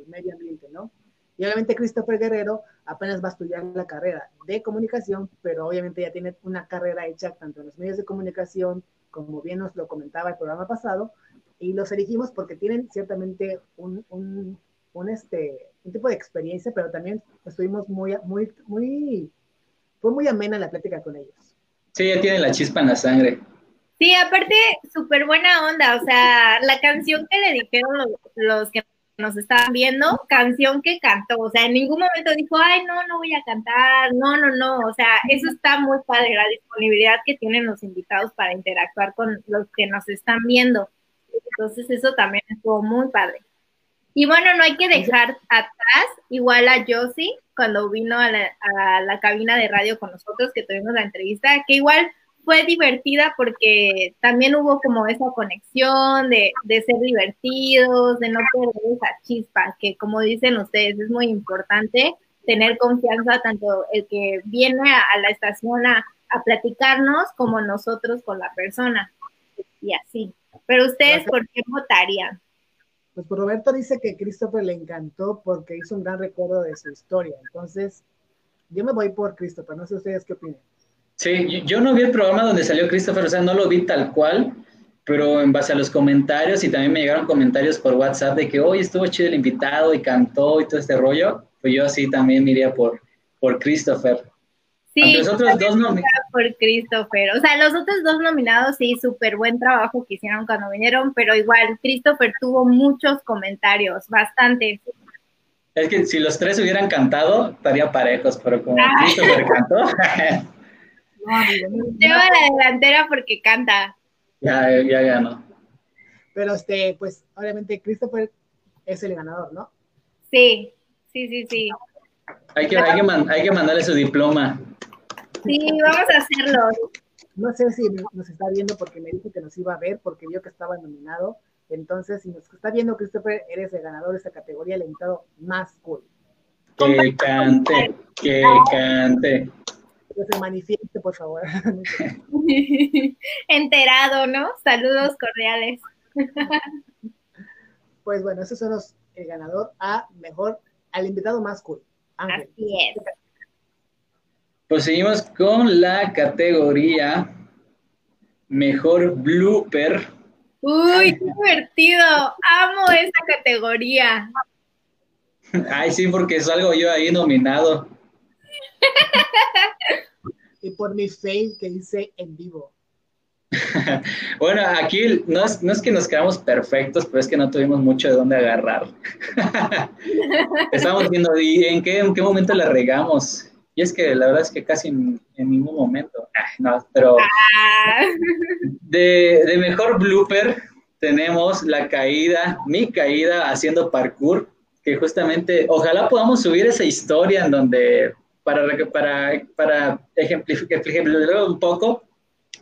medio ambiente, ¿no? Y obviamente Christopher Guerrero apenas va a estudiar la carrera de comunicación, pero obviamente ya tiene una carrera hecha tanto en los medios de comunicación, como bien nos lo comentaba el programa pasado, y los elegimos porque tienen ciertamente un, un, un este, un tipo de experiencia, pero también estuvimos muy, muy, muy fue muy amena la plática con ellos. Sí, ya tienen la chispa en la sangre. Sí, aparte, súper buena onda, o sea, la canción que le dijeron los, que nos estaban viendo, canción que cantó, o sea, en ningún momento dijo, ay, no, no voy a cantar, no, no, no, o sea, eso está muy padre, la disponibilidad que tienen los invitados para interactuar con los que nos están viendo. Entonces, eso también estuvo muy padre. Y bueno, no hay que dejar atrás igual a Josie cuando vino a la, cabina de radio con nosotros, que tuvimos la entrevista, que igual fue divertida porque también hubo como esa conexión de, de, ser divertidos, de no perder esa chispa, que como dicen ustedes, es muy importante tener confianza tanto el que viene a, la estación a, a, platicarnos como nosotros con la persona. Y así. Pero ustedes, ¿por qué votarían? Pues Roberto dice que Christopher le encantó porque hizo un gran recuerdo de su historia. Entonces, yo me voy por Christopher. No sé ustedes qué opinan. Sí, yo no vi el programa donde salió Christopher, o sea, no lo vi tal cual, pero en base a los comentarios y también me llegaron comentarios por WhatsApp de que hoy estuvo chido el invitado y cantó y todo este rollo, pues yo sí también me iría por, por Christopher. Sí, los otros dos por Christopher. O sea, los otros dos nominados, sí, súper buen trabajo que hicieron cuando vinieron, pero igual, Christopher tuvo muchos comentarios, bastantes. Es que si los tres hubieran cantado, estaría parejos, pero como ah. Christopher cantó. <laughs> Lleva la delantera porque canta. Ya, ya ganó. Pero este, pues, obviamente Christopher es el ganador, ¿no? Sí, sí, sí, sí. Hay que, hay que, hay que mandarle su diploma. Sí, vamos a hacerlo. No sé si nos está viendo porque me dijo que nos iba a ver, porque vio que estaba nominado. Entonces, si nos está viendo, Christopher, eres el ganador de esta categoría, el invitado más cool. Que cante, que cante. Que se manifieste, por favor. <laughs> Enterado, ¿no? Saludos cordiales. <laughs> pues bueno, esos son los el ganador a mejor, al invitado más cool. Así es. Pues seguimos con la categoría Mejor Blooper. Uy, qué divertido. Amo esa categoría. <laughs> Ay, sí, porque salgo yo ahí nominado. <laughs> y por mi face que hice en vivo. <laughs> bueno, aquí no es, no es, que nos quedamos perfectos, pero es que no tuvimos mucho de dónde agarrar. <laughs> Estamos viendo, ¿y en qué, en qué momento la regamos? Y es que la verdad es que casi en, ningún momento, ah, no, pero ah. de, mejor blooper tenemos la caída, mi caída haciendo parkour, que justamente, ojalá podamos subir esa historia en donde, para, para, para ejemplificar un poco,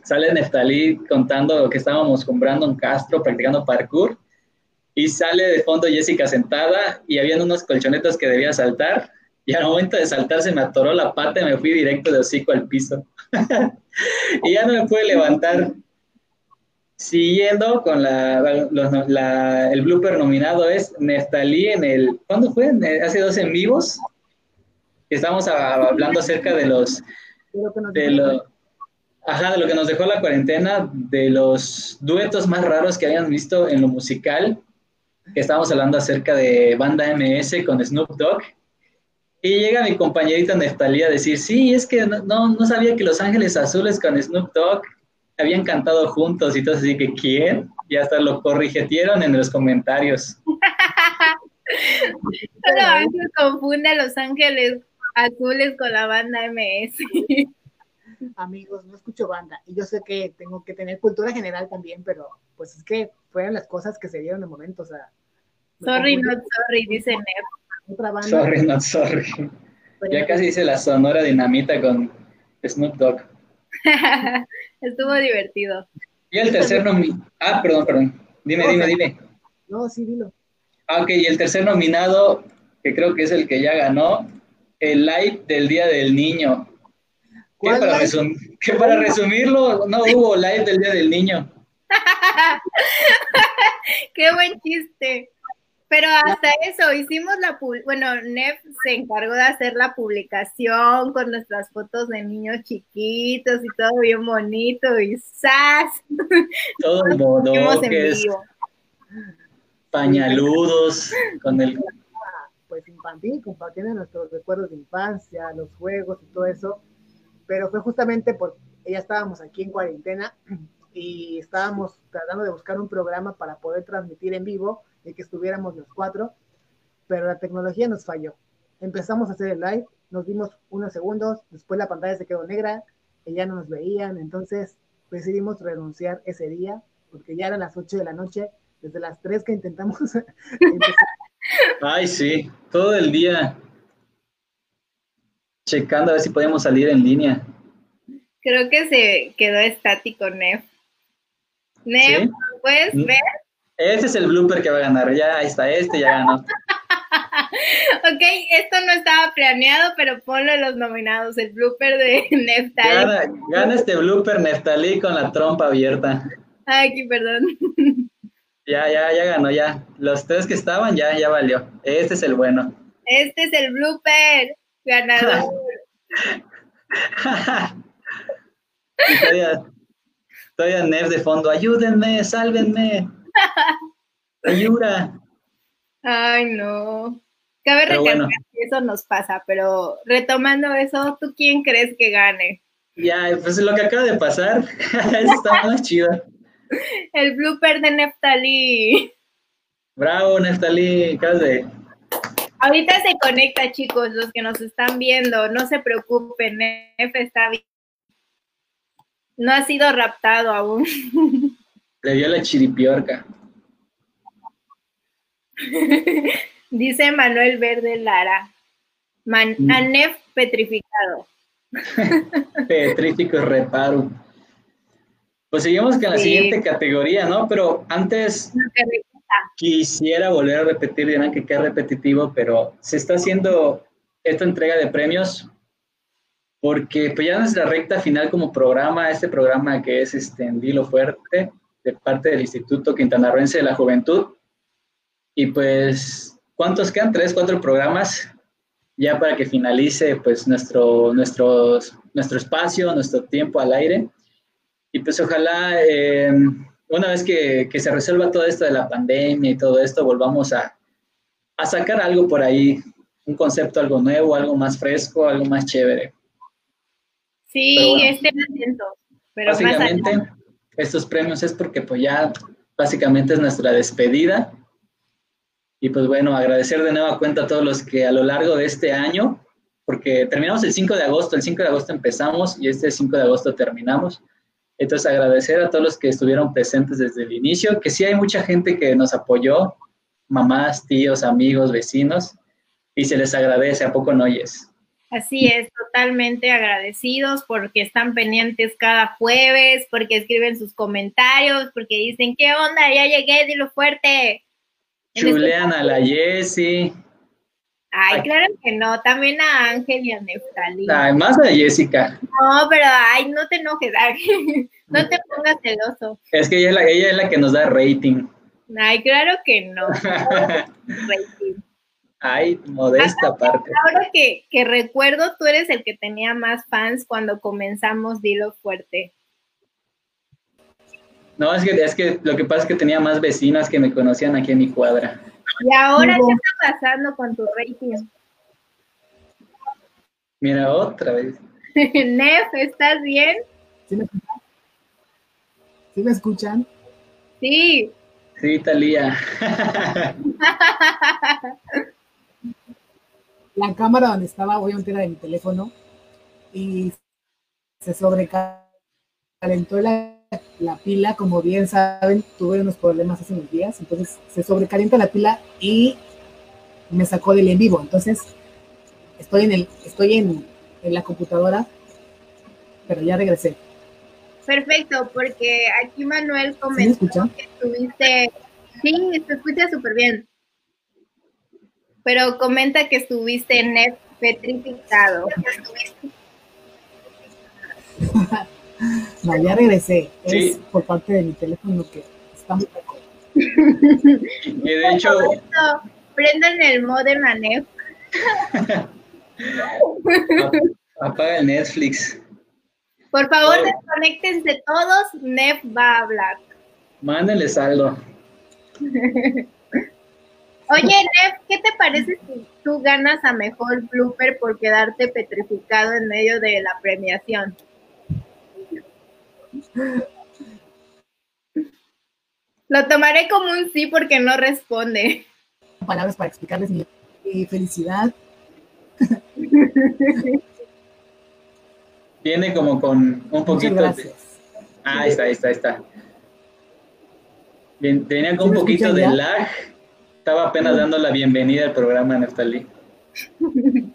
sale Neftalí contando que estábamos comprando un Castro practicando parkour, y sale de fondo Jessica sentada y habían unos colchonetas que debía saltar, y al momento de saltar se me atoró la pata y me fui directo de hocico al piso. <laughs> y ya no me pude levantar. Siguiendo con la, el blooper nominado es Neftalí en el, ¿cuándo fue? Hace dos en vivos. Estamos hablando acerca de los, de lo, ajá, de lo que nos dejó la cuarentena, de los duetos más raros que habían visto en lo musical. Estábamos hablando acerca de Banda MS con Snoop Dogg y llega mi compañerita Neftalí a decir, sí, es que no, no sabía que Los Ángeles Azules con Snoop Dogg habían cantado juntos y todo así que ¿quién? Y hasta lo corrigetieron en los comentarios. <laughs> Solo Ángel confunde a Los Ángeles Azules con la banda MS. <laughs> Amigos, no escucho banda y yo sé que tengo que tener cultura general también, pero pues es que fueron las cosas que se dieron en momento, o sea. Sorry, not sorry, dice Neb. Otra banda. Sorry, not sorry. ya casi dice la sonora dinamita con Snoop Dogg. <laughs> Estuvo divertido. Y el tercer nominado. Ah, perdón, perdón. Dime, dime, dime. No, sí, dilo. Ah, ok, y el tercer nominado, que creo que es el que ya ganó, el live del Día del Niño. Que para, que para resumirlo, no hubo live del Día del Niño. <laughs> Qué buen chiste. Pero hasta eso, hicimos la, bueno, Nef se encargó de hacer la publicación con nuestras fotos de niños chiquitos y todo bien bonito y ¡zas! <laughs> Todo bodoques, pañaludos, con el... Pues infantil, compartiendo nuestros recuerdos de infancia, los juegos y todo eso, pero fue justamente porque ya estábamos aquí en cuarentena y estábamos tratando de buscar un programa para poder transmitir en vivo de que estuviéramos los cuatro, pero la tecnología nos falló. Empezamos a hacer el live, nos dimos unos segundos, después la pantalla se quedó negra, y ya no nos veían, entonces decidimos renunciar ese día, porque ya eran las 8 de la noche, desde las 3 que intentamos. <laughs> Ay, sí, todo el día checando a ver si podíamos salir en línea. Creo que se quedó estático, Nef. Nef, ¿puedes mm. ver? Ese es el blooper que va a ganar. Ya, ahí está, este ya ganó. <laughs> ok, esto no estaba planeado, pero ponle los nominados. El blooper de <laughs> Neftali. Gana, este blooper Neftali con la trompa abierta. Ay, qué perdón. <laughs> Ya, ya, ya ganó, ya. Los tres que estaban, ya, ya valió. Este es el bueno. Este es el blooper ganador. <laughs> todavía, todavía Nef de fondo, ayúdenme, sálvenme. <laughs> Ayuda. Ay, no. Cabe recalcar que eso nos pasa, pero retomando eso, ¿tú quién crees que gane? Ya, pues lo que acaba de pasar, <laughs> está más chido. El blooper de Neftali. Bravo, Neftali, de... Ahorita se conecta, chicos, los que nos están viendo, no se preocupen, Nef está bien. No ha sido raptado aún. <laughs> Le dio la chiripiorca. Dice Manuel Verde Lara. Man mm. Anef petrificado. <laughs> Petrífico reparo. Pues seguimos con la siguiente categoría, ¿no? Pero antes quisiera volver a repetir, dirán que queda repetitivo, pero se está haciendo esta entrega de premios porque pues ya nuestra recta final como programa, este programa que es este, en Dilo Fuerte, de parte del Instituto Quintanarroense de la Juventud. Y pues, ¿cuántos quedan? Tres, cuatro programas ya para que finalice pues nuestro, nuestro, nuestro espacio, nuestro tiempo al aire. Y pues ojalá eh, una vez que, que, se resuelva todo esto de la pandemia y todo esto, volvamos a, a sacar algo por ahí, un concepto algo nuevo, algo más fresco, algo más chévere. Sí, estén atentos. Pero básicamente, estos premios es porque pues ya básicamente es nuestra despedida. Y pues bueno, agradecer de nueva cuenta a todos los que a lo largo de este año, porque terminamos el 5 de agosto, el 5 de agosto empezamos y este 5 de agosto terminamos. Entonces agradecer a todos los que estuvieron presentes desde el inicio, que sí hay mucha gente que nos apoyó, mamás, tíos, amigos, vecinos, y se les agradece, ¿a poco no oyes? Así es, totalmente agradecidos porque están pendientes cada jueves, porque escriben sus comentarios, porque dicen, ¿qué onda? Ya llegué, dilo fuerte. Chulean a la Jessie. Ay, claro que no, también a Ángel y a Neftali. Ay, más a Jessica. No, pero ay, no te enojes, <laughs> no te pongas celoso. Es que ella es la, ella es la que nos da rating. Ay, claro que no. <laughs> rating. Ay, modesta parte. Ahora que, que, recuerdo, tú eres el que tenía más fans cuando comenzamos Dilo Fuerte. No, es que, es que lo que pasa es que tenía más vecinas que me conocían aquí en mi cuadra. ¿Y ahora qué está pasando con tu rating? Mira, otra vez. <laughs> Nef, ¿estás bien? ¿Sí me escuchan? Sí. Sí, Talía. <laughs> la cámara donde estaba, obviamente era de mi teléfono, y se sobrecalentó la, la, pila, como bien saben, tuve unos problemas hace unos días, entonces se sobrecalienta la pila y me sacó del en vivo, entonces estoy en el, estoy en, en la computadora, pero ya regresé. Perfecto, porque aquí Manuel comentó que estuviste, sí, se escucha súper bien, pero comenta que estuviste en net petrificado. <laughs> no, ya regresé, es por parte de mi teléfono que está muy poco. y <laughs> de hecho... Prendan el modem a Nef. <laughs> Apaga el Netflix. Por favor, desconectense todos, Nef va a hablar. Mándenle saldo. <laughs> Oye, Nef, ¿qué te parece si tú ganas a mejor blooper por quedarte petrificado en medio de la premiación? Lo tomaré como un sí porque no responde. Palabras para explicarles mi, felicidad. Viene como con un poquito de... Ah, ahí está, ahí está, ahí está. Venía con un poquito de lag. Estaba apenas dando la bienvenida al programa, Neftalí. <laughs>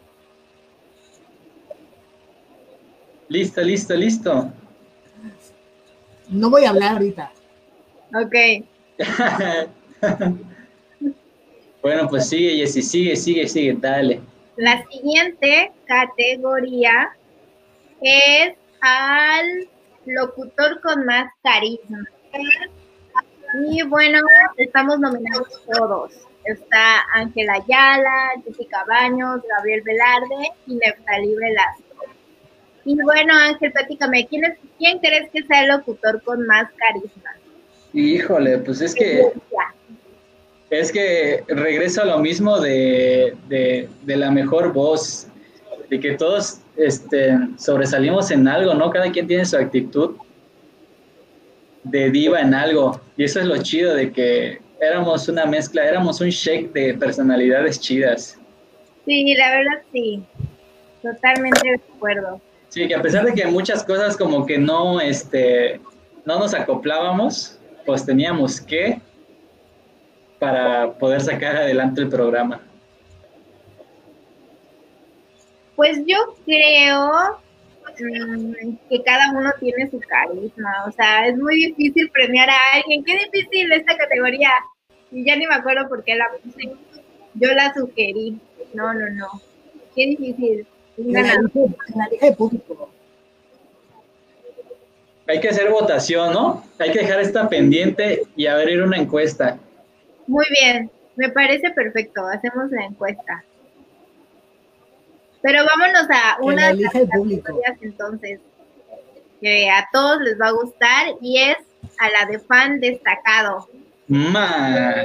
listo, listo, listo. No voy a hablar ahorita. Ok. <laughs> bueno, pues sigue, Jessy, sigue, sigue, sigue, dale. La siguiente categoría es al locutor con más carisma. Y bueno, estamos nominados todos. Está Ángela Ayala, Jessica Baños, Gabriel Velarde y Neftalí Velasco. Y bueno, Ángel, platícame, ¿quién, es, ¿quién crees que sea el locutor con más carisma? Híjole, pues es que... Es que regreso a lo mismo de, la mejor voz, de que todos este, sobresalimos en algo, ¿no? Cada quien tiene su actitud de diva en algo. Y eso es lo chido de que éramos una mezcla, éramos un shake de personalidades chidas. Sí, la verdad sí. Totalmente de acuerdo. Sí, que a pesar de que muchas cosas como que no, este, no nos acoplábamos, pues teníamos que para poder sacar adelante el programa. Pues yo creo mm, que cada uno tiene su carisma, o sea, es muy difícil premiar a alguien, qué difícil esta categoría, y ya ni me acuerdo por qué la puse, yo la sugerí, no, no, no, qué difícil. Hay que hacer votación, ¿no? Hay que dejar esta pendiente y abrir una encuesta. Muy bien, me parece perfecto. Hacemos la encuesta. Pero vámonos a una de las categorías entonces que a todos les va a gustar y es a la de fan destacado.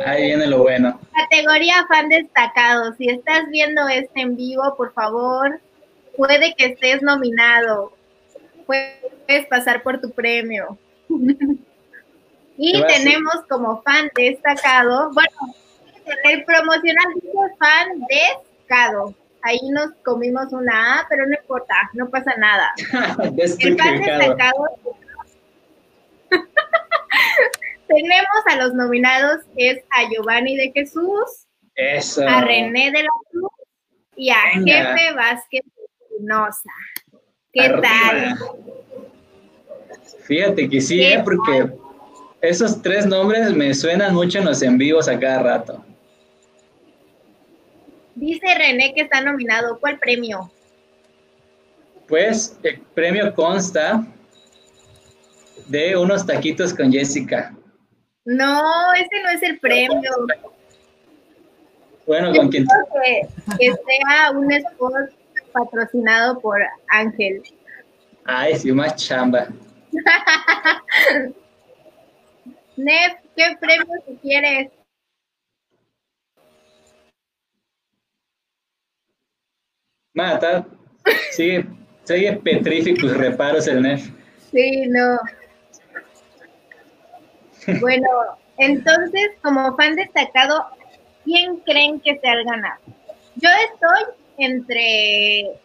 ahí viene lo bueno. Categoría fan destacado. Si estás viendo este en vivo, por favor, puede que estés nominado, puedes pasar por tu premio. y tenemos como fan destacado, bueno, el promocional dice fan destacado. Ahí nos comimos una A, pero no importa, no pasa nada. <laughs> el fan destacado. <laughs> tenemos a los nominados, es a Giovanni de Jesús, a René de la Cruz y a Jefe Vázquez ¿Qué tal? Fíjate que sí, ¿eh? porque esos tres nombres me suenan mucho en los en vivos a cada rato. Dice René que está nominado. ¿Cuál premio? Pues el premio consta de unos taquitos con Jessica. No, ese no es el premio. Bueno, con quien. Que, que sea un spot patrocinado por Ángel. Ay, sí, más chamba. <laughs> Nef, ¿qué premio si quieres? Mata, sigue, sigue petríficos reparos el Nef. Sí, no. Bueno, entonces, como fan destacado, ¿quién creen que sea el ganador? Yo estoy entre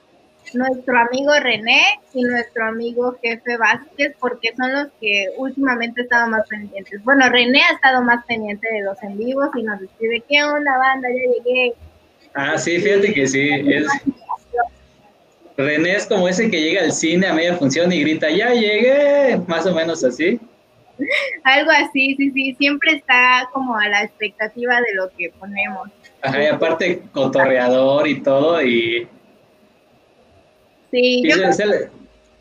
nuestro amigo René y nuestro amigo Jefe Vázquez, porque son los que últimamente he estado más pendientes. Bueno, René ha estado más pendiente de los en vivos y nos escribe, ¿qué onda, banda? Ya llegué. Ah, sí, fíjate que sí. Es... René es como ese que llega al cine a media función y grita, ya llegué, más o menos así. <laughs> Algo así, sí, sí, siempre está como a la expectativa de lo que ponemos. Ajá, y aparte cotorreador y todo, y... Sí, se, le,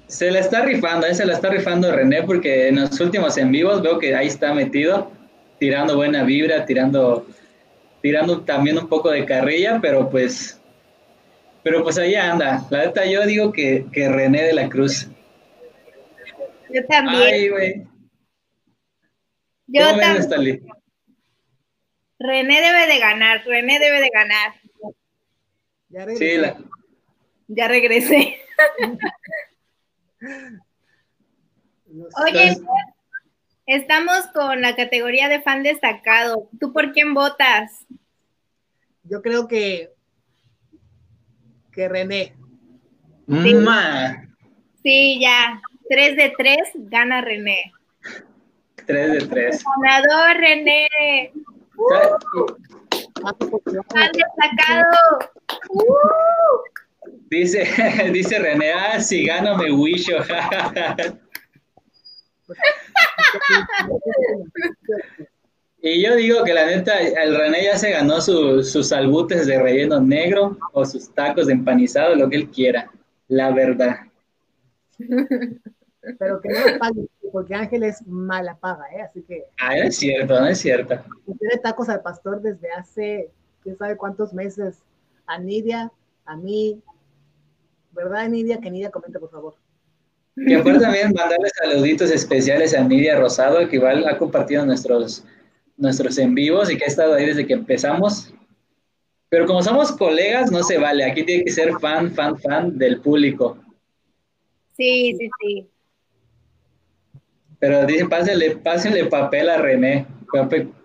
se, la está rifando, se la está rifando René, porque en los últimos en vivos veo que ahí está metido, tirando buena vibra, tirando, tirando también un poco de carrilla, pero pues... Pero pues ahí anda. La neta, yo digo que, que René de la Cruz. Yo también. Ay, güey. Yo también. René debe de ganar, René debe de ganar. Ya regresé. Sí, Ya regresé. Oye, estamos con la categoría de fan destacado. ¿Tú por quién votas? Yo creo que que René. Sí, sí ya. Tres de tres gana René. Tres de tres. Ganador, René. Uh, destacado. Uh. Dice, <laughs> dice René, ah, si gano me huillo. <laughs> y yo digo que la neta, el René ya se ganó sus salbutes de relleno negro o sus tacos de empanizado, lo que él quiera. La verdad. <laughs> Pero que no pague porque Ángel es mala paga, ¿eh? Así que. Ah, es cierto, no es cierto. Tiene tacos al pastor desde hace, quién sabe cuántos meses. A Nidia, a mí. ¿Verdad, Nidia? Que Nidia comente, por favor. Y aparte también mandarle saluditos especiales a Nidia Rosado, que igual ha compartido nuestros, nuestros en vivos y que ha estado ahí desde que empezamos. Pero como somos colegas, no se vale. Aquí tiene que ser fan, fan, fan del público. Sí, sí, sí. Pero dice, pásenle, pásenle papel a René.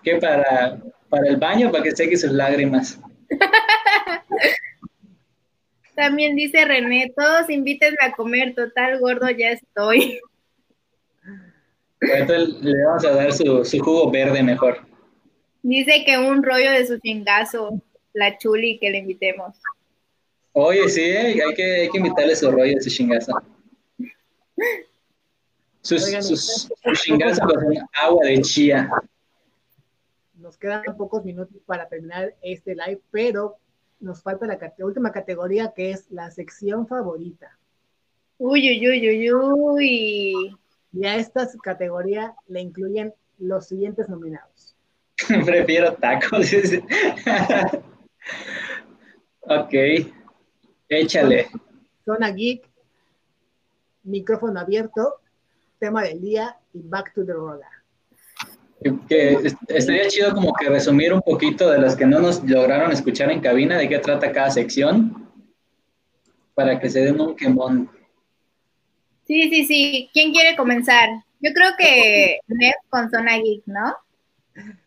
¿Qué para, para el baño? Para que seque sus lágrimas. <laughs> También dice René, todos invítenme a comer, total gordo ya estoy. Entonces le vamos a dar su, su, jugo verde mejor. Dice que un rollo de su chingazo, la chuli, que le invitemos. Oye, sí, hay que, hay que invitarle su rollo de su chingazo. <laughs> Sus, sus, agua de chía. Nos quedan pocos minutos para terminar este live, pero nos falta la última categoría que es la sección favorita. Uy, uy, uy, uy, uy. Y a esta categoría le incluyen los siguientes nominados. <laughs> Prefiero tacos. ok, échale. Zona Geek, micrófono abierto, tema del día y back to the roller. Que estaría chido como que resumir un poquito de las que no nos lograron escuchar en cabina, de qué trata cada sección, para que se den un quemón. Sí, sí, sí. ¿Quién quiere comenzar? Yo creo que Nef con Zona Geek, ¿no?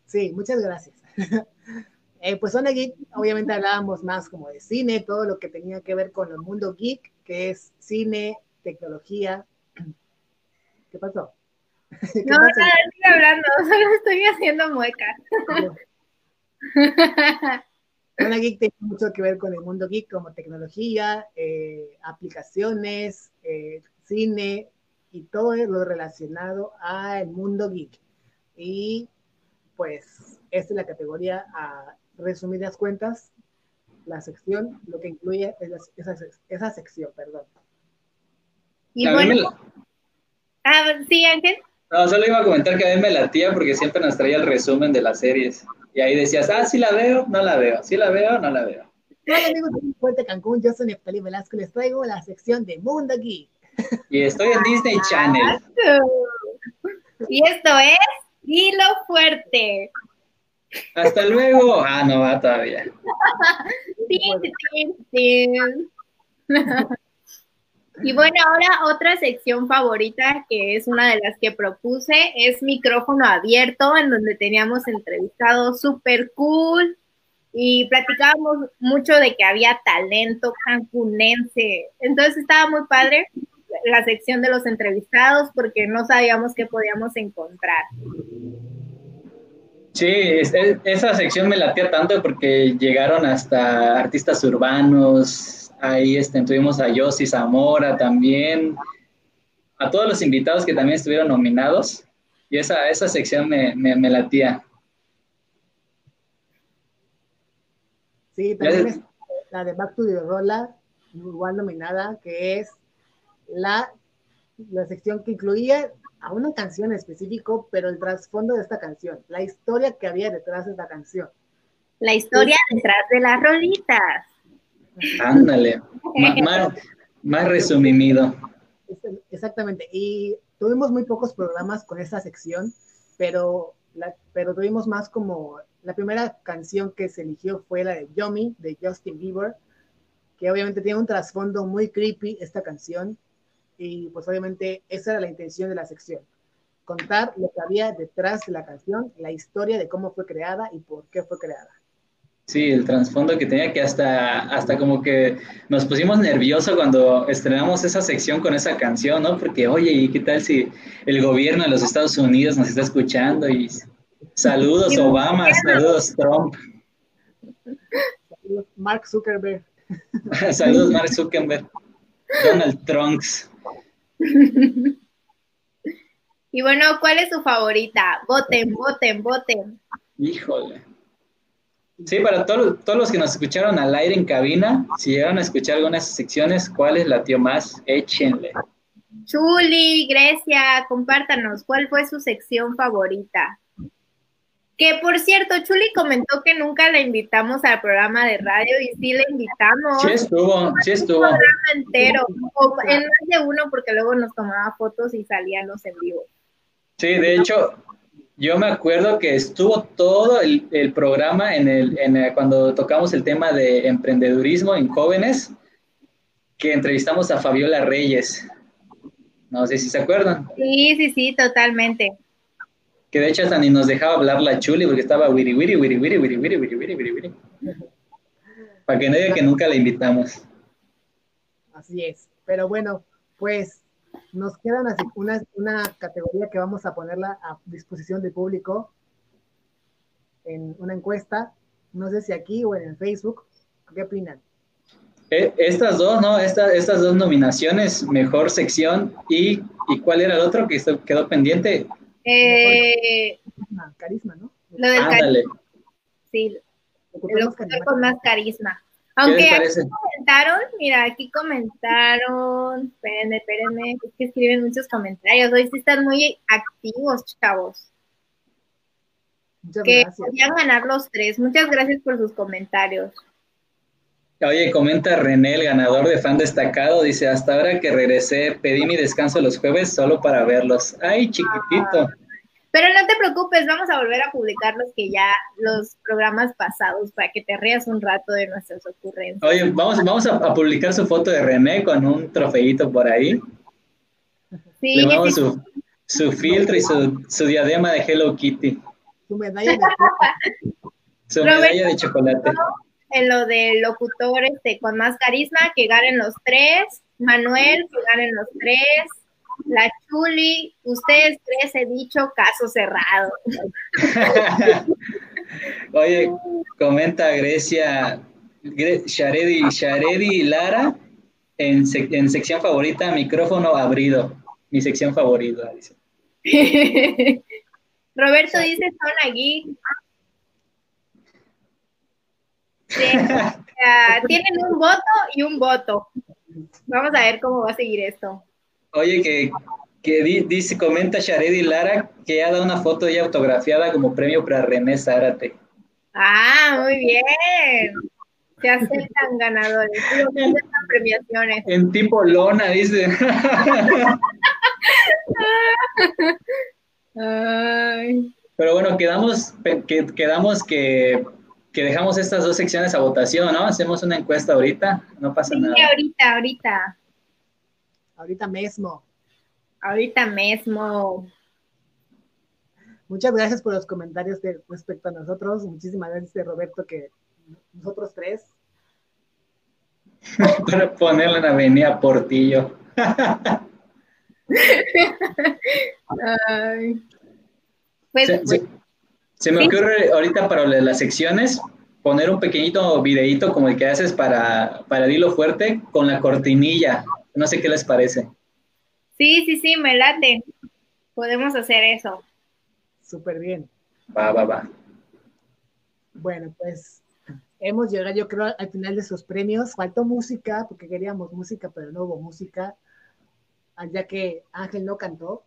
Sí, muchas gracias. <laughs> eh, pues Zona Geek, obviamente hablábamos más como de cine, todo lo que tenía que ver con el mundo geek, que es cine, tecnología, ¿Qué pasó? <laughs> no, nada, estoy hablando, <laughs> solo estoy haciendo muecas. <laughs> Una geek tiene mucho que ver con el mundo geek, como tecnología, eh, aplicaciones, eh, cine y todo lo relacionado al mundo geek. Y pues esta es la categoría a resumidas cuentas, la sección, lo que incluye esa, esa sección, perdón. Y bueno, Ah, sí, Ángel. No, solo iba a comentar que a mí me latía porque siempre nos traía el resumen de las series. Y ahí decías, ah, sí la veo, no la veo, sí la veo, no la veo. Hola amigos de Fuerte Cancún, yo soy Neftali Velasco, les traigo la sección de Mundo Geek. Y estoy en Disney Channel. Y esto es Hilo Fuerte. Hasta luego. Ah, no va todavía. <laughs> Y bueno, ahora otra sección favorita, que es una de las que propuse, es micrófono abierto, en donde teníamos entrevistados súper cool y platicábamos mucho de que había talento cancunense. Entonces estaba muy padre la sección de los entrevistados porque no sabíamos qué podíamos encontrar. Sí, esa sección me latía tanto porque llegaron hasta artistas urbanos, ahí este, tuvimos a Yossi Zamora también, a todos los invitados que también estuvieron nominados, y esa, esa sección me, me, latía. Sí, también la de Back to the Rolla, igual nominada, que es la, la sección que incluía a una canción específico, pero el trasfondo de esta canción, la historia que había detrás de esta canción. La historia detrás de las rolitas. Ándale, más, más, resumido. Exactamente, y tuvimos muy pocos programas con esta sección, pero, la, pero tuvimos más como, la primera canción que se eligió fue la de Yomi, de Justin Bieber, que obviamente tiene un trasfondo muy creepy esta canción, y pues obviamente esa era la intención de la sección, contar lo que había detrás de la canción, la historia de cómo fue creada y por qué fue creada. Sí, el trasfondo que tenía que hasta, hasta como que nos pusimos nerviosos cuando estrenamos esa sección con esa canción, ¿no? Porque, oye, ¿y qué tal si el gobierno de los Estados Unidos nos está escuchando? Y saludos Obama, saludos Trump. Saludos Mark Zuckerberg. <laughs> saludos Mark Zuckerberg. Donald Trunks. <laughs> y bueno, ¿cuál es su favorita? Voten, voten, voten. Híjole. Sí, para todos, todos los que nos escucharon al aire en cabina, si llegaron a escuchar algunas secciones, ¿cuál es la tío más? Échenle. Chuli, Grecia, compártanos, ¿cuál fue su sección favorita? Que por cierto, Chuli comentó que nunca la invitamos al programa de radio y sí la invitamos. Sí estuvo, sí estuvo. Un programa entero, en más de uno porque luego nos tomaba fotos y salíamos en vivo. Sí, de hecho, yo me acuerdo que estuvo todo el, programa en el, en cuando tocamos el tema de emprendedurismo en jóvenes, que entrevistamos a Fabiola Reyes. No sé si se acuerdan. Sí, sí, sí, totalmente que de hecho hasta ni nos dejaba hablar la chuli porque estaba wiri wiri wiri wiri wiri wiri wiri wiri wiri wiri. Para que no diga que nunca la invitamos. Así es. Pero bueno, pues nos queda una, una, categoría que vamos a ponerla a disposición del público en una encuesta. No sé si aquí o en el Facebook. ¿Qué opinan? estas dos, ¿no? estas dos nominaciones, mejor sección y, y ¿cuál era el otro que quedó pendiente? Eh, carisma, ¿no? Lo del carisma. Sí, el con más carisma. Aunque aquí comentaron, mira, aquí comentaron, espérenme, espérenme, es que escriben muchos comentarios, hoy sí están muy activos, chavos. Muchas que podían ganar los tres. Muchas gracias por sus comentarios. Oye, comenta René, el ganador de fan destacado, dice, hasta ahora que regresé, pedí mi descanso los jueves solo para verlos. Ay, chiquitito. Pero no te preocupes, vamos a volver a publicar los que ya, los programas pasados, para que te rías un rato de nuestras ocurrencias. Oye, vamos, vamos a, publicar su foto de René con un trofeito por ahí. Sí, Le vamos su, su, filtro y su, su, diadema de Hello Kitty. Su medalla de, <laughs> su medalla de chocolate en lo del locutor este, con más carisma, que ganen los tres, Manuel, que ganen los tres, la Chuli, ustedes tres he dicho caso cerrado. <laughs> Oye, comenta Grecia, Sharedi, Sharedi Lara, en, en sección favorita, micrófono abrido, mi sección favorita, dice. <laughs> Roberto dice son aquí. tienen un voto y un voto. Vamos a ver cómo va a seguir esto. Oye, que, que dice, comenta Sharedi Lara que ha dado una foto ya autografiada como premio para René Zárate. Ah, muy bien. Se aceptan ganadores. premiaciones. En tipo lona, dice. <laughs> Pero bueno, quedamos, que, quedamos que que dejamos estas dos secciones a votación, ¿no? Hacemos una encuesta ahorita, no pasa sí, nada. ahorita, ahorita. Ahorita mismo. Ahorita mismo. Muchas gracias por los comentarios de, respecto a nosotros. Muchísimas gracias, Roberto, que nosotros tres. Para ponerle en Avenida Portillo. Pues, pues, se, me ocurre ahorita para las secciones poner un pequeñito videito como el que haces para, para Dilo Fuerte con la cortinilla. No sé qué les parece. Sí, sí, sí, me late. Podemos hacer eso. Súper bien. Va, va, va. Bueno, pues hemos llegado, yo creo, al final de esos premios. Faltó música, porque queríamos música, pero no hubo música, ya que Ángel no cantó.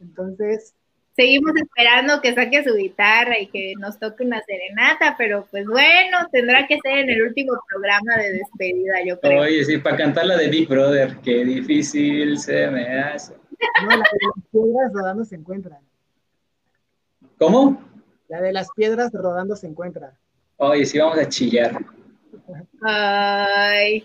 Entonces, seguimos esperando que saque su guitarra y que nos toque una serenata, pero pues bueno, tendrá que ser en el último programa de despedida, yo creo. Oye, sí, para cantar la de Big Brother, qué difícil se me hace. No, la de las piedras rodando se encuentra. ¿Cómo? La de las piedras rodando se encuentra. Oye, sí, vamos a chillar. Ay.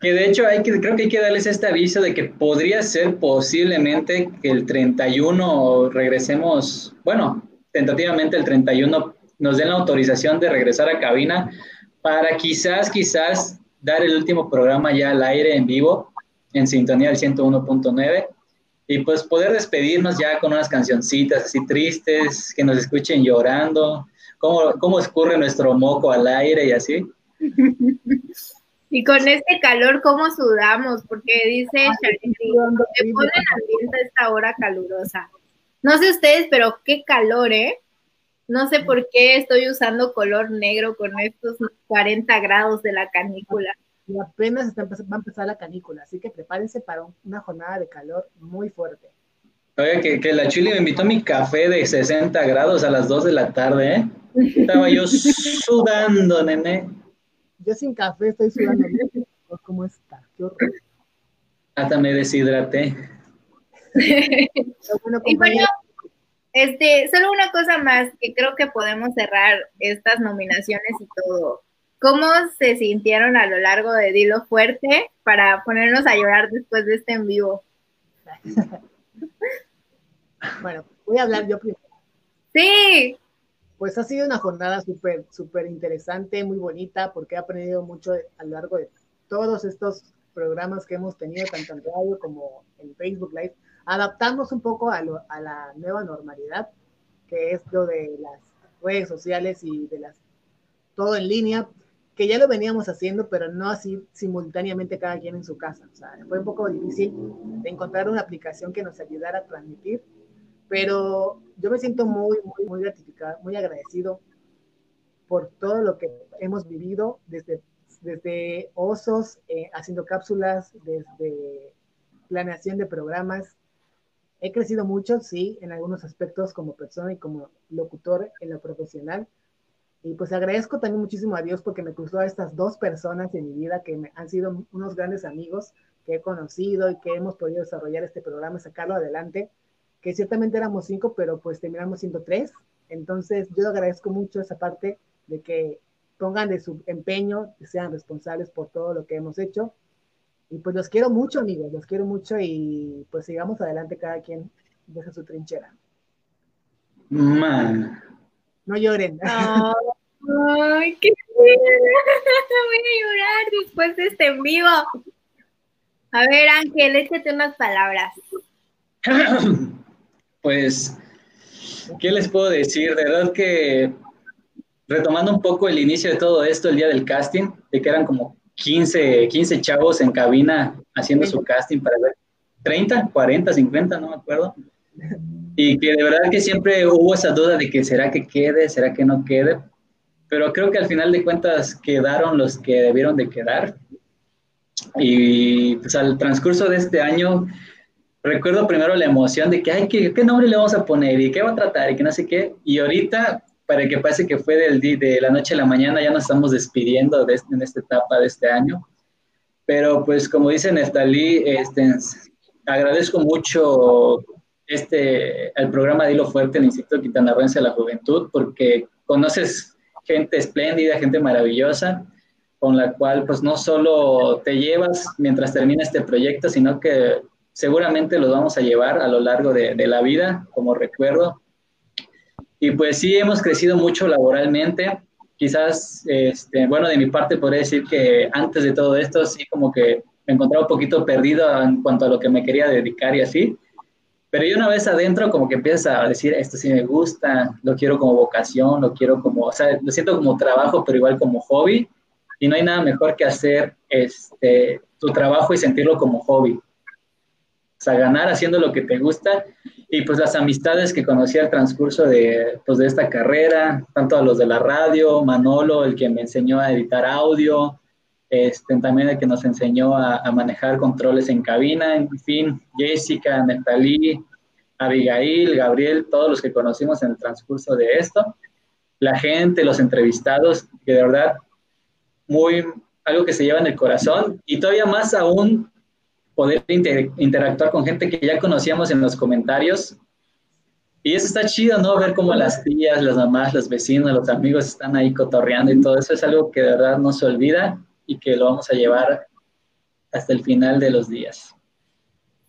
Que de hecho hay que, creo que hay que darles este aviso de que podría ser posiblemente que el 31 regresemos, bueno, tentativamente el 31 nos den la autorización de regresar a cabina para quizás, quizás dar el último programa ya al aire en vivo en sintonía del 101.9 y pues poder despedirnos ya con unas cancioncitas así tristes, que nos escuchen llorando, cómo, cómo escurre nuestro moco al aire y así. <laughs> Y con este calor, ¿cómo sudamos? Porque dice se pone el ambiente a esta hora calurosa. No sé ustedes, pero qué calor, ¿eh? No sé por qué estoy usando color negro con estos 40 grados de la canícula. Y apenas va a empezar la canícula, así que prepárense para una jornada de calor muy fuerte. Oye, que, que la Chile me invitó a mi café de 60 grados a las 2 de la tarde, ¿eh? Estaba yo sudando, nene. Yo sin café estoy sudando. <laughs> ¿Cómo está? Qué horror. Hasta me deshidraté. y bueno, este, solo una cosa más que creo que podemos cerrar estas nominaciones y todo. ¿Cómo se sintieron a lo largo de Dilo Fuerte para ponernos a llorar después de este en vivo? <laughs> bueno, voy a hablar yo primero. Sí pues ha sido una jornada súper, súper interesante, muy bonita, porque he aprendido mucho a lo largo de todos estos programas que hemos tenido, tanto en radio como en Facebook Live, adaptarnos un poco a, la nueva normalidad, que es lo de las redes sociales y de las todo en línea, que ya lo veníamos haciendo, pero no así simultáneamente cada quien en su casa. O sea, fue un poco difícil de encontrar una aplicación que nos ayudara a transmitir pero yo me siento muy, muy, muy gratificado, muy agradecido por todo lo que hemos vivido desde, desde osos, eh, haciendo cápsulas, desde planeación de programas. He crecido mucho, sí, en algunos aspectos como persona y como locutor en lo profesional. Y pues agradezco también muchísimo a Dios porque me cruzó a estas dos personas en mi vida que me, han sido unos grandes amigos que he conocido y que hemos podido desarrollar este programa y sacarlo adelante que ciertamente éramos cinco, pero pues terminamos siendo tres. Entonces yo agradezco mucho esa parte de que pongan de su empeño, que sean responsables por todo lo que hemos hecho. Y pues los quiero mucho, amigos, los quiero mucho y pues sigamos adelante, cada quien deja su trinchera. Man. No lloren. Ay, <laughs> qué <laughs> Voy a llorar después de este en vivo. A ver, Ángel, échate unas palabras. <clears throat> Pues, ¿qué les puedo decir? De verdad que retomando un poco el inicio de todo esto, el día del casting, de que eran como 15, 15 chavos en cabina haciendo su casting para ver 30, 40, 50, no me acuerdo. Y que de verdad que siempre hubo esa duda de que será que quede, será que no quede. Pero creo que al final de cuentas quedaron los que debieron de quedar. Y pues al transcurso de este año recuerdo primero la emoción de que, ay, ¿qué, ¿qué, nombre le vamos a poner? ¿Y qué va a tratar? Y que no sé qué. Y ahorita, para que pase que fue del, de la noche a la mañana, ya nos estamos despidiendo de este, en esta etapa de este año. Pero pues como dice Neftalí, este, agradezco mucho este, el programa Dilo Fuerte, el Instituto Quintanarroense de la Juventud, porque conoces gente espléndida, gente maravillosa, con la cual pues no solo te llevas mientras termina este proyecto, sino que seguramente los vamos a llevar a lo largo de, la vida como recuerdo. Y pues sí, hemos crecido mucho laboralmente. Quizás, este, bueno, de mi parte podría decir que antes de todo esto, sí como que me encontraba un poquito perdido en cuanto a lo que me quería dedicar y así. Pero yo una vez adentro como que empiezas a decir, esto sí me gusta, lo quiero como vocación, lo quiero como, o sea, lo siento como trabajo, pero igual como hobby. Y no hay nada mejor que hacer este, tu trabajo y sentirlo como hobby. Sea, ganar haciendo lo que te gusta. Y pues las amistades que conocí al transcurso de, pues, de esta carrera, tanto a los de la radio, Manolo, el que me enseñó a editar audio, este, también el que nos enseñó a, manejar controles en cabina, en fin, Jessica, Neftalí, Abigail, Gabriel, todos los que conocimos en el transcurso de esto, la gente, los entrevistados, que de verdad, muy, algo que se lleva en el corazón. Y todavía más aún poder interactuar con gente que ya conocíamos en los comentarios. Y eso está chido, ¿no? Ver cómo las tías, las mamás, los vecinos, los amigos están ahí cotorreando y todo eso es algo que de verdad no se olvida y que lo vamos a llevar hasta el final de los días.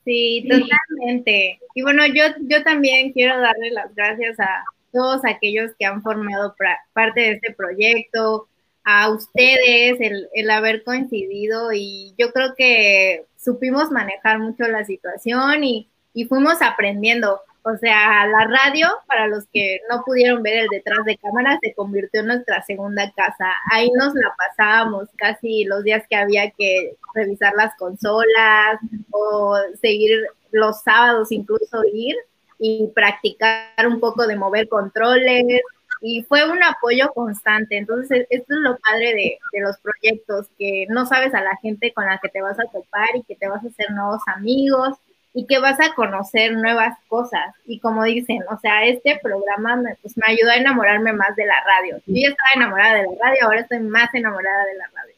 Sí, totalmente. Y bueno, yo, yo también quiero darle las gracias a todos aquellos que han formado parte de este proyecto, a ustedes, el, el haber coincidido y yo creo que supimos manejar mucho la situación y, y fuimos aprendiendo. O sea, la radio, para los que no pudieron ver el detrás de cámara, se convirtió en nuestra segunda casa. Ahí nos la pasábamos casi los días que había que revisar las consolas o seguir los sábados, incluso ir y practicar un poco de mover controles. Y fue un apoyo constante. Entonces, esto es lo padre de, de los proyectos, que no sabes a la gente con la que te vas a topar y que te vas a hacer nuevos amigos y que vas a conocer nuevas cosas. Y como dicen, o sea, este programa me, pues, me ayudó a enamorarme más de la radio. Yo ya estaba enamorada de la radio, ahora estoy más enamorada de la radio.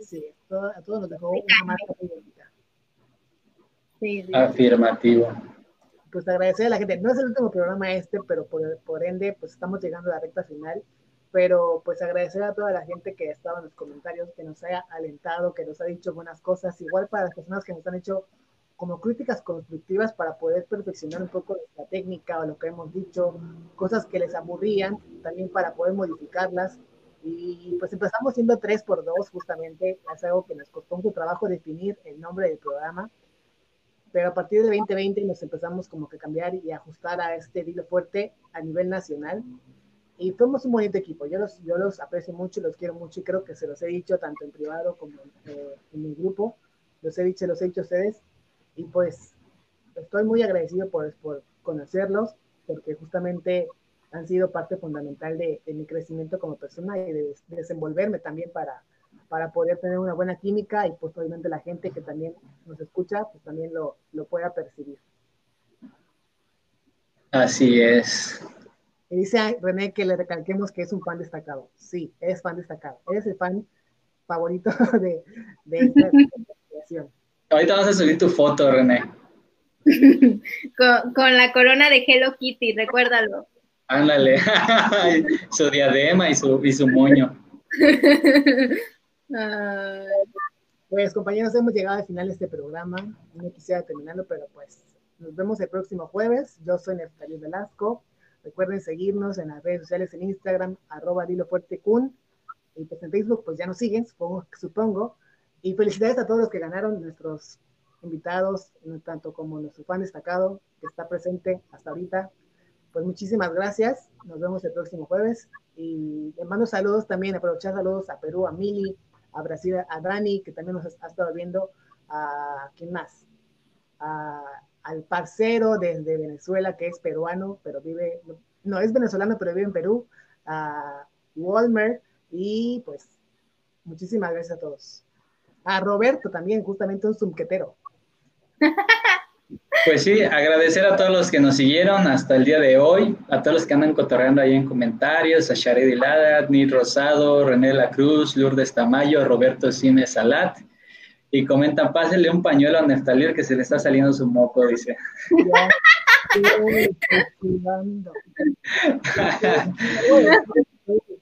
Sí, a todos nos dejó una marca sí, sí. Afirmativo. Pues agradecer a la gente. No es el último programa este, pero por, por ende, pues estamos llegando a la recta final pero pues agradecer a toda la gente que ha estado en los comentarios, que nos haya alentado, que nos ha dicho buenas cosas, igual para las personas que nos han hecho como críticas constructivas para poder perfeccionar un poco la técnica o lo que hemos dicho, cosas que les aburrían, también para poder modificarlas. Y pues empezamos siendo tres por dos, justamente, es algo que nos costó mucho trabajo definir el nombre del programa, pero a partir del 2020 nos empezamos como que cambiar y ajustar a este hilo fuerte a nivel nacional. Y fuimos un bonito equipo, yo los, yo los aprecio mucho, los quiero mucho y creo que se los he dicho tanto en privado como eh, en mi grupo, los he dicho, los he dicho a ustedes, y pues estoy muy agradecido por, por conocerlos, porque justamente han sido parte fundamental de, mi crecimiento como persona y de, desenvolverme también para, para poder tener una buena química y pues obviamente la gente que también nos escucha pues también lo, lo pueda percibir. Así es. Y dice René que le recalquemos que es un fan destacado. Sí, es fan destacado. Es el fan favorito <laughs> de, de esta <laughs> creación. Ahorita vas a subir tu foto, René. con, la corona de Hello Kitty, recuérdalo. Ándale, <laughs> su diadema y su, y su moño. Pues compañeros, hemos llegado al final de este programa. No quisiera terminarlo, pero pues nos vemos el próximo jueves. Yo soy Neftalí Velasco. Recuerden seguirnos en las redes sociales en Instagram, arroba Dilo Fuerte Kun. Y pues en Facebook, pues ya nos siguen, supongo. supongo y felicidades a todos los que ganaron, nuestros invitados, tanto como nuestro fan destacado que está presente hasta ahorita. Pues muchísimas gracias. Nos vemos el próximo jueves. Y le mando saludos también, aprovechar saludos a Perú, a Mili, a Brasil, a Dani, que también nos ha estado viendo. ¿A quién más? al parcero desde Venezuela, que es peruano, pero vive, no es venezolano, pero vive en Perú. A Walmer. Y pues muchísimas gracias a todos a Roberto también, justamente un zumquetero. <laughs> Pues sí, agradecer a todos los que nos siguieron hasta el día de hoy, a todos los que andan cotorreando ahí en comentarios, a Sharedi Lada, Nid Rosado, René La Cruz, Lourdes Tamayo, Roberto Cine Salat, y comentan, pásenle un pañuelo a Neftalir que se le está saliendo su moco, dice.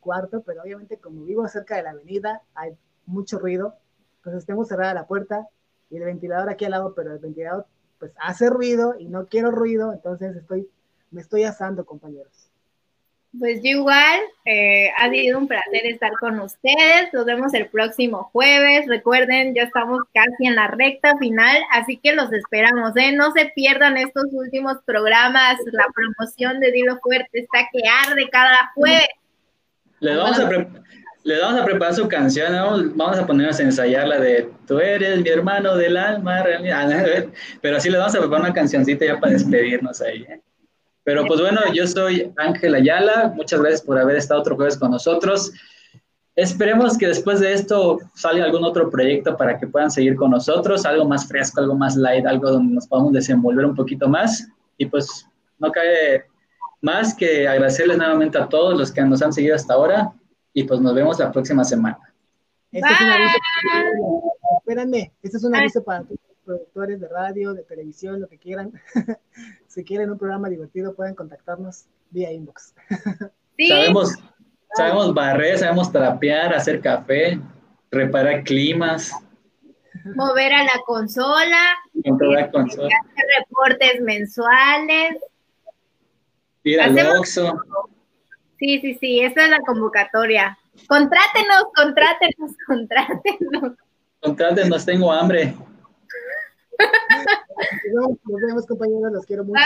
cuarto, pero obviamente como vivo cerca de la avenida, hay mucho ruido, pues estemos cerrada la puerta y el ventilador aquí al lado, pero el ventilador pues hace ruido y no quiero ruido, entonces estoy, me estoy asando, compañeros. Pues yo igual, eh, ha sido un placer estar con ustedes. Nos vemos el próximo jueves. Recuerden, ya estamos casi en la recta final, así que los esperamos. ¿eh? No se pierdan estos últimos programas. La promoción de Dilo Fuerte está que arde cada jueves. Le vamos a, le vamos a preparar su canción. Vamos, a ponernos a ensayar la de Tú eres mi hermano del alma. Pero sí le vamos a preparar una cancioncita ya para despedirnos ahí. ¿eh? Pero pues bueno, yo soy Ángel Ayala, muchas gracias por haber estado otro jueves con nosotros. Esperemos que después de esto salga algún otro proyecto para que puedan seguir con nosotros, algo más fresco, algo más light, algo donde nos podamos desenvolver un poquito más. Y pues no cabe más que agradecerles nuevamente a todos los que nos han seguido hasta ahora y pues nos vemos la próxima semana. Este es un aviso, espérame, este es un aviso para todos los productores de radio, de televisión, lo que quieran. <laughs> si quieren un programa divertido, pueden contactarnos vía inbox. <laughs> Sabemos, sabemos barrer, sabemos trapear, hacer café, reparar climas. Mover a la consola. Mover la consola. Hacer reportes mensuales. Ir al Oxxo. Sí, sí, sí, esa es la convocatoria. Contrátenos, contrátenos, <laughs> contrátenos. Contrátenos, tengo hambre. Nos vemos, compañeros, los quiero mucho.